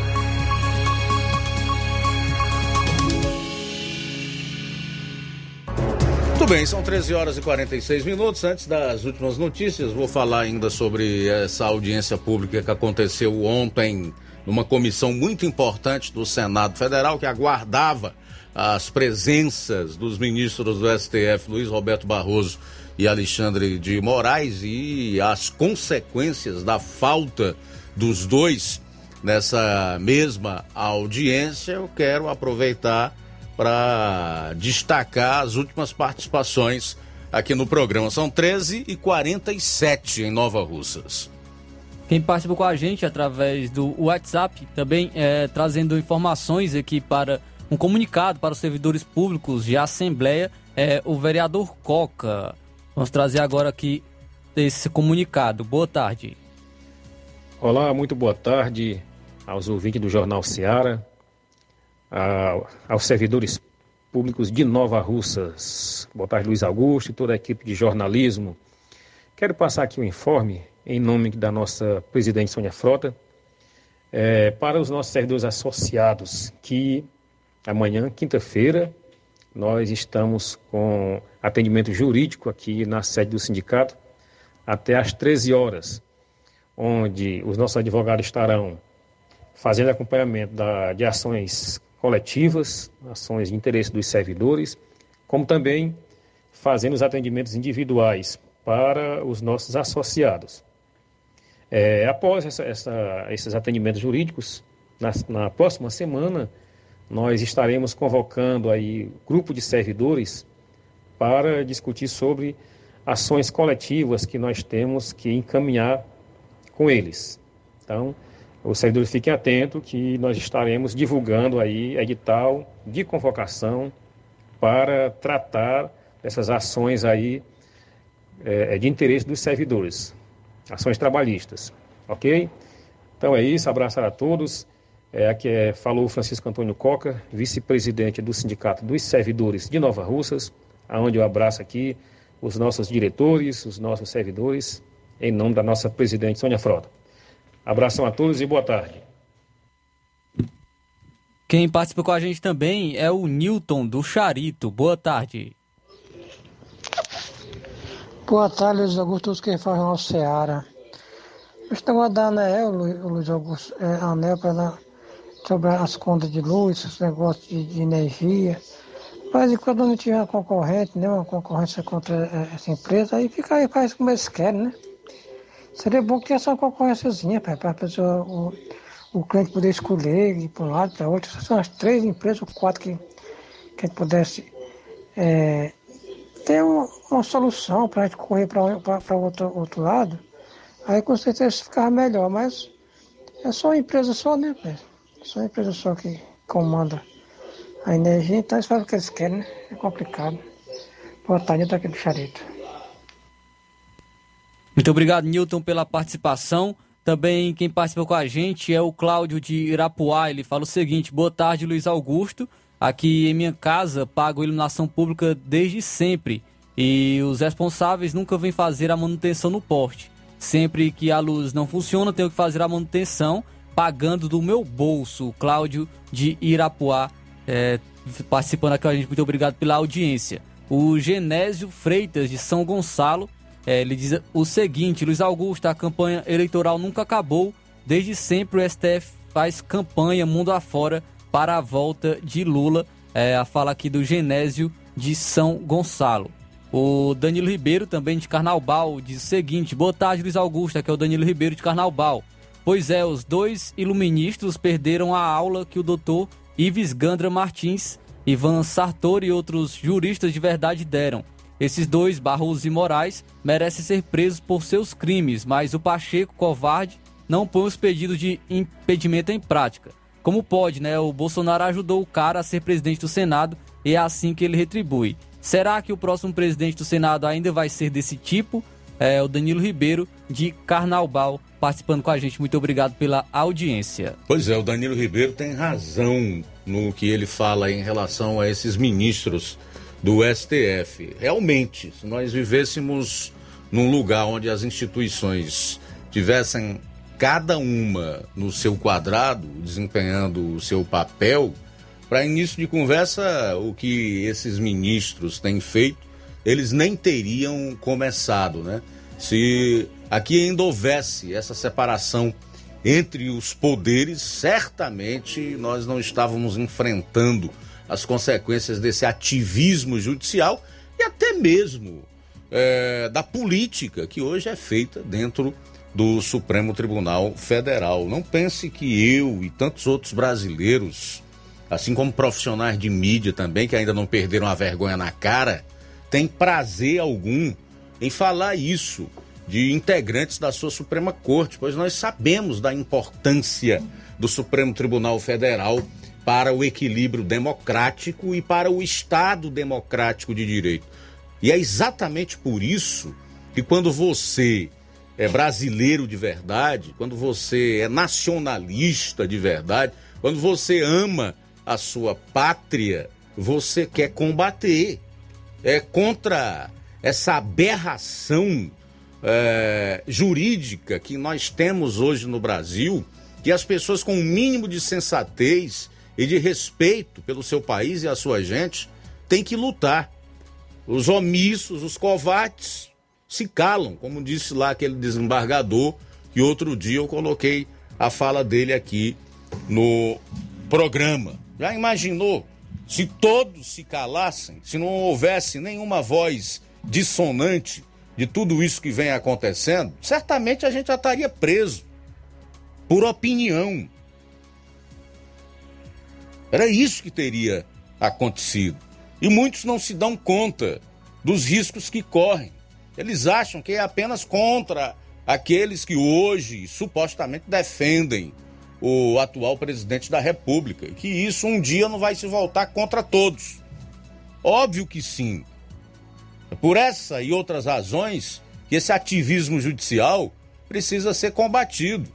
Bem, são 13 horas e 46 minutos. Antes das últimas notícias, vou falar ainda sobre essa audiência pública que aconteceu ontem numa comissão muito importante do Senado Federal que aguardava as presenças dos ministros do STF, Luiz Roberto Barroso e Alexandre de Moraes, e as consequências da falta dos dois nessa mesma audiência. Eu quero aproveitar para destacar as últimas participações aqui no programa. São 13 e 47 em Nova Russas. Quem participa com a gente através do WhatsApp, também é, trazendo informações aqui para um comunicado para os servidores públicos de Assembleia, é o vereador Coca. Vamos trazer agora aqui esse comunicado. Boa tarde. Olá, muito boa tarde aos ouvintes do Jornal Seara aos servidores públicos de Nova Russas. Boa tarde, Luiz Augusto e toda a equipe de jornalismo. Quero passar aqui um informe em nome da nossa presidente Sônia Frota é, para os nossos servidores associados que amanhã, quinta-feira, nós estamos com atendimento jurídico aqui na sede do sindicato até às 13 horas, onde os nossos advogados estarão fazendo acompanhamento da, de ações coletivas, ações de interesse dos servidores, como também fazendo os atendimentos individuais para os nossos associados. É, após essa, essa, esses atendimentos jurídicos, na, na, próxima semana, nós estaremos convocando aí grupo de servidores para discutir sobre ações coletivas que nós temos que encaminhar com eles. Então, os servidores fiquem atentos que nós estaremos divulgando aí edital de convocação para tratar dessas ações aí é, de interesse dos servidores, ações trabalhistas, ok? Então é isso, abraçar a todos. É, aqui é, falou Francisco Antônio Coca, vice-presidente do Sindicato dos Servidores de Nova Russas, aonde eu abraço aqui os nossos diretores, os nossos servidores, em nome da nossa presidente Sônia Frota. Abração a todos e boa tarde. Quem participa com a gente também é o Newton do Charito. Boa tarde. Boa tarde, Luiz Augusto, todos que fazem o Seara. Estamos dando anel, Luiz Augusto, é, anel para sobre as contas de luz, os negócios de, de energia. Mas enquanto não tiver uma concorrente, né, uma concorrência contra eh, essa empresa, aí fica aí, faz como eles querem, né? Seria bom que uma concorrênciazinha para a pessoa, o, o cliente poder escolher, ir para um lado, para outro. São as três empresas, ou quatro que, que a gente pudesse é, ter uma, uma solução para a gente correr para outro, outro lado. Aí com certeza ficava melhor, mas é só uma empresa só, né? É só uma empresa só que comanda a energia, então eles fazem o que eles querem, né? É complicado. Boa tarde, aqui do Charito. Muito obrigado, Newton, pela participação. Também quem participa com a gente é o Cláudio de Irapuá. Ele fala o seguinte: boa tarde, Luiz Augusto. Aqui em minha casa pago iluminação pública desde sempre e os responsáveis nunca vêm fazer a manutenção no porte. Sempre que a luz não funciona, tenho que fazer a manutenção pagando do meu bolso. Cláudio de Irapuá é, participando aqui com a gente. Muito obrigado pela audiência. O Genésio Freitas de São Gonçalo é, ele diz o seguinte: Luiz Augusto, a campanha eleitoral nunca acabou. Desde sempre o STF faz campanha mundo afora para a volta de Lula. É, a fala aqui do Genésio de São Gonçalo. O Danilo Ribeiro, também de Carnaubal, diz o seguinte: Boa tarde, Luiz Augusto. Aqui é o Danilo Ribeiro de Carnaubal. Pois é, os dois iluministas perderam a aula que o doutor Ives Gandra Martins, Ivan Sartori e outros juristas de verdade deram. Esses dois, Barroso e Moraes, merecem ser presos por seus crimes, mas o Pacheco, covarde, não põe os pedidos de impedimento em prática. Como pode, né? O Bolsonaro ajudou o cara a ser presidente do Senado e é assim que ele retribui. Será que o próximo presidente do Senado ainda vai ser desse tipo? É o Danilo Ribeiro, de Carnaubal, participando com a gente. Muito obrigado pela audiência. Pois é, o Danilo Ribeiro tem razão no que ele fala em relação a esses ministros do STF. Realmente, se nós vivêssemos num lugar onde as instituições tivessem cada uma no seu quadrado, desempenhando o seu papel, para início de conversa, o que esses ministros têm feito, eles nem teriam começado, né? Se aqui ainda houvesse essa separação entre os poderes, certamente nós não estávamos enfrentando as consequências desse ativismo judicial e até mesmo é, da política que hoje é feita dentro do Supremo Tribunal Federal. Não pense que eu e tantos outros brasileiros, assim como profissionais de mídia também, que ainda não perderam a vergonha na cara, têm prazer algum em falar isso de integrantes da sua Suprema Corte, pois nós sabemos da importância do Supremo Tribunal Federal para o equilíbrio democrático e para o Estado democrático de direito. E é exatamente por isso que quando você é brasileiro de verdade, quando você é nacionalista de verdade, quando você ama a sua pátria, você quer combater. É contra essa aberração é, jurídica que nós temos hoje no Brasil, que as pessoas com o um mínimo de sensatez e de respeito pelo seu país e a sua gente, tem que lutar. Os omissos, os covardes, se calam, como disse lá aquele desembargador, que outro dia eu coloquei a fala dele aqui no programa. Já imaginou se todos se calassem, se não houvesse nenhuma voz dissonante de tudo isso que vem acontecendo? Certamente a gente já estaria preso por opinião, era isso que teria acontecido. E muitos não se dão conta dos riscos que correm. Eles acham que é apenas contra aqueles que hoje supostamente defendem o atual presidente da República. Que isso um dia não vai se voltar contra todos. Óbvio que sim. Por essa e outras razões que esse ativismo judicial precisa ser combatido.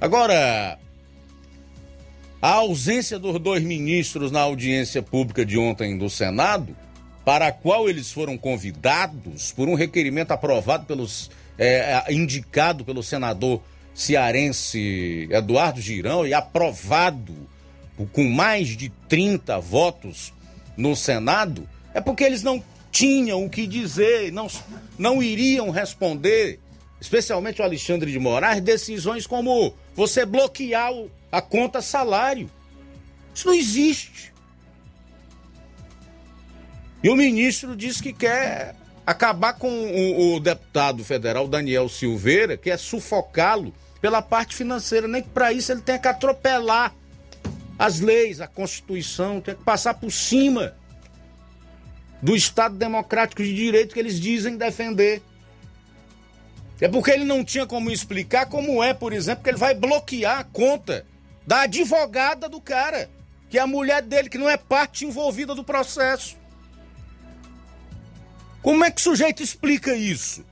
Agora, a ausência dos dois ministros na audiência pública de ontem do Senado, para a qual eles foram convidados por um requerimento aprovado pelos. É, indicado pelo senador cearense Eduardo Girão e aprovado com mais de 30 votos no Senado, é porque eles não tinham o que dizer, não, não iriam responder, especialmente o Alexandre de Moraes, decisões como você bloquear a conta salário. Isso não existe. E o ministro diz que quer acabar com o, o deputado federal Daniel Silveira, que é sufocá-lo pela parte financeira, nem que para isso ele tenha que atropelar as leis, a Constituição, tem que passar por cima do Estado Democrático de Direito que eles dizem defender. É porque ele não tinha como explicar como é, por exemplo, que ele vai bloquear a conta da advogada do cara, que é a mulher dele, que não é parte envolvida do processo. Como é que o sujeito explica isso?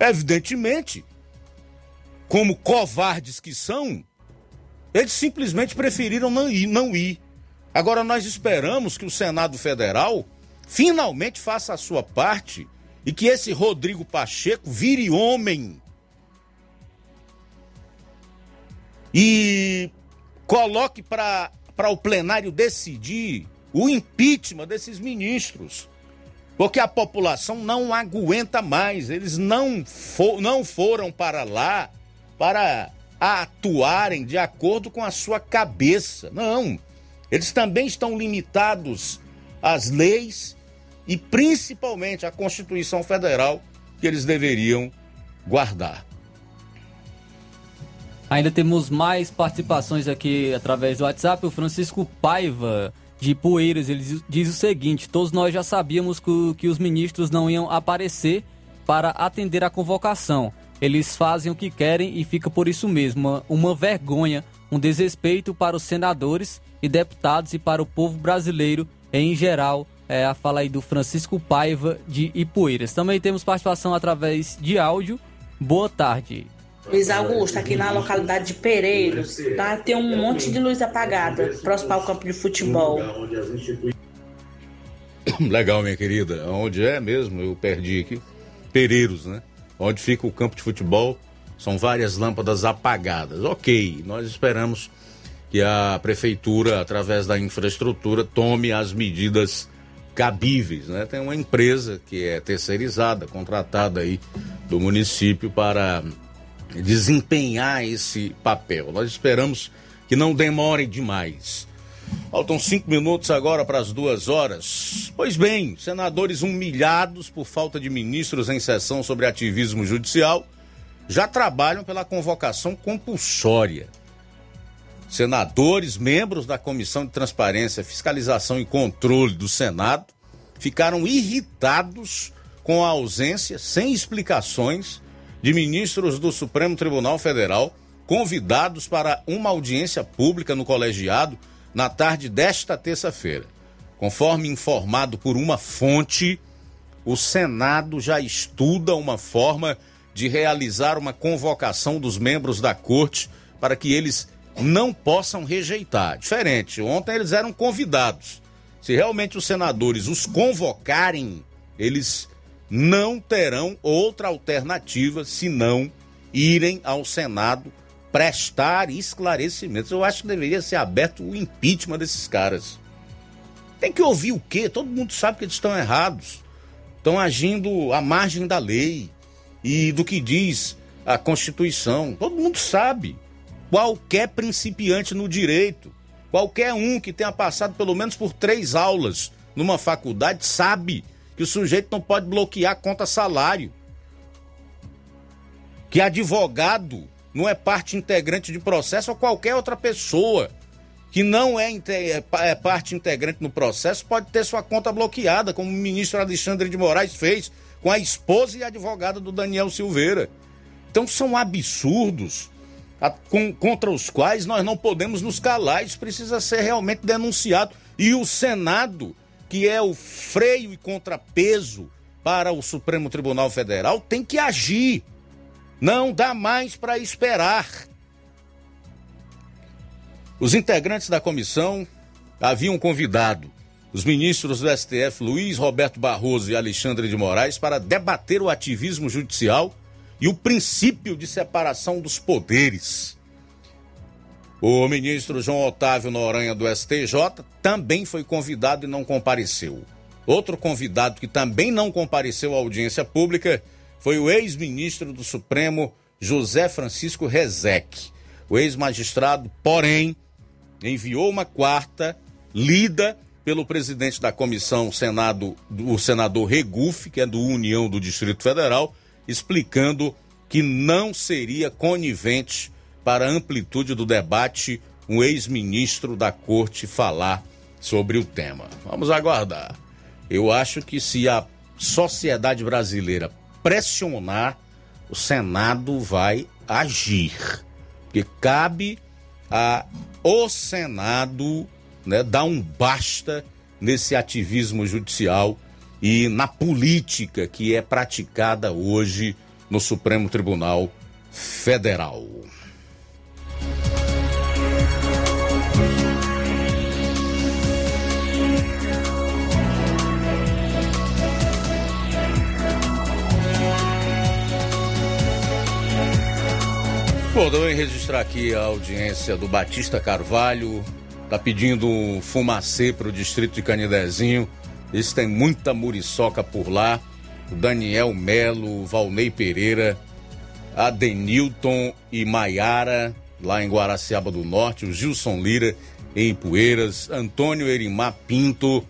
Evidentemente, como covardes que são, eles simplesmente preferiram não ir, não ir. Agora nós esperamos que o Senado Federal finalmente faça a sua parte e que esse Rodrigo Pacheco vire homem e coloque para o plenário decidir o impeachment desses ministros. Porque a população não aguenta mais, eles não, não foram para lá para atuarem de acordo com a sua cabeça. Não. Eles também estão limitados às leis e principalmente à Constituição Federal que eles deveriam guardar. Ainda temos mais participações aqui através do WhatsApp. O Francisco Paiva, de Poeiras, ele diz o seguinte: todos nós já sabíamos que, os ministros não iam aparecer para atender a convocação. Eles fazem o que querem e fica por isso mesmo. Uma vergonha, um desrespeito para os senadores e deputados e para o povo brasileiro em geral. É a fala aí do Francisco Paiva de Ipueiras. Também temos participação através de áudio. Boa tarde. Luiz Augusto, aqui na localidade de Pereiros, tá? tem um monte de luz apagada próximo ao campo de futebol. Legal, minha querida. Onde é mesmo? Eu perdi aqui. Pereiros, né? onde fica o campo de futebol, são várias lâmpadas apagadas. Ok, nós esperamos que a prefeitura, através da infraestrutura, tome as medidas cabíveis, né? Tem uma empresa que é terceirizada, contratada aí do município para desempenhar esse papel. Nós esperamos que não demore demais. Faltam cinco minutos agora para as duas horas. Pois bem, senadores humilhados por falta de ministros em sessão sobre ativismo judicial já trabalham pela convocação compulsória. Senadores, membros da Comissão de Transparência, Fiscalização e Controle do Senado ficaram irritados com a ausência, sem explicações, de ministros do Supremo Tribunal Federal convidados para uma audiência pública no colegiado na tarde desta terça-feira. Conforme informado por uma fonte, o Senado já estuda uma forma de realizar uma convocação dos membros da corte para que eles não possam rejeitar. Diferente, ontem eles eram convidados. Se realmente os senadores os convocarem, eles não terão outra alternativa senão irem ao Senado prestar esclarecimentos. Eu acho que deveria ser aberto o impeachment desses caras. Tem que ouvir o quê? Todo mundo sabe que eles estão errados. Estão agindo à margem da lei e do que diz a Constituição. Todo mundo sabe. Qualquer principiante no direito, qualquer um que tenha passado pelo menos por três aulas numa faculdade, sabe que o sujeito não pode bloquear conta salário. Que advogado não é parte integrante de processo ou qualquer outra pessoa que não é, é, é, parte integrante no processo pode ter sua conta bloqueada, como o ministro Alexandre de Moraes fez com a esposa e advogada do Daniel Silveira. Então são absurdos a, com, contra os quais nós não podemos nos calar. Isso precisa ser realmente denunciado. E o Senado, que é o freio e contrapeso para o Supremo Tribunal Federal, tem que agir. Não dá mais para esperar. Os integrantes da comissão haviam convidado os ministros do STF Luiz Roberto Barroso e Alexandre de Moraes para debater o ativismo judicial e o princípio de separação dos poderes. O ministro João Otávio Noronha do STJ também foi convidado e não compareceu. Outro convidado que também não compareceu à audiência pública foi o ex-ministro do Supremo José Francisco Rezec. O ex-magistrado, porém, enviou uma quarta lida pelo presidente da comissão Senado, o senador Regufe, que é do União do Distrito Federal, explicando que não seria conivente para a amplitude do debate um ex-ministro da corte falar sobre o tema. Vamos aguardar. Eu acho que se a sociedade brasileira pressionar, o Senado vai agir. Porque cabe a o Senado né, dar um basta nesse ativismo judicial e na política que é praticada hoje no Supremo Tribunal Federal. Bom, também registrar aqui a audiência do Batista Carvalho, tá pedindo um fumacê para o distrito de Canidezinho. Esse tem muita muriçoca por lá. O Daniel Melo, Valnei Pereira, Adenilton e Maiara, lá em Guaraciaba do Norte, o Gilson Lira em Poeiras, Antônio Erimar Pinto,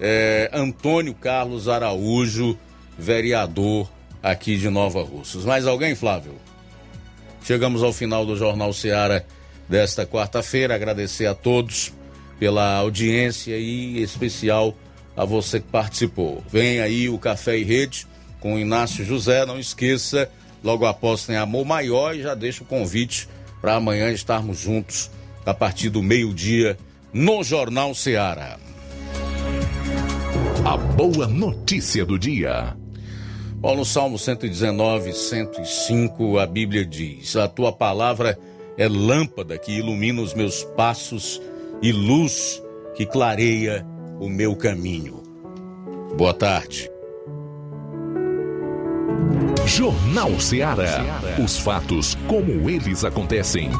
eh, Antônio Carlos Araújo, vereador aqui de Nova Russas. Mais alguém, Flávio? Chegamos ao final do Jornal Seara desta quarta-feira. Agradecer a todos pela audiência e especial a você que participou. Vem aí o Café e Rede com o Inácio José. Não esqueça, logo após tem Amor Maior e já deixo o convite para amanhã estarmos juntos a partir do meio-dia no Jornal Seara. A boa notícia do dia. Bom, no Salmo 119, 105, a Bíblia diz: A tua palavra é lâmpada que ilumina os meus passos e luz que clareia o meu caminho. Boa tarde. Jornal Ceará. Os fatos como eles acontecem.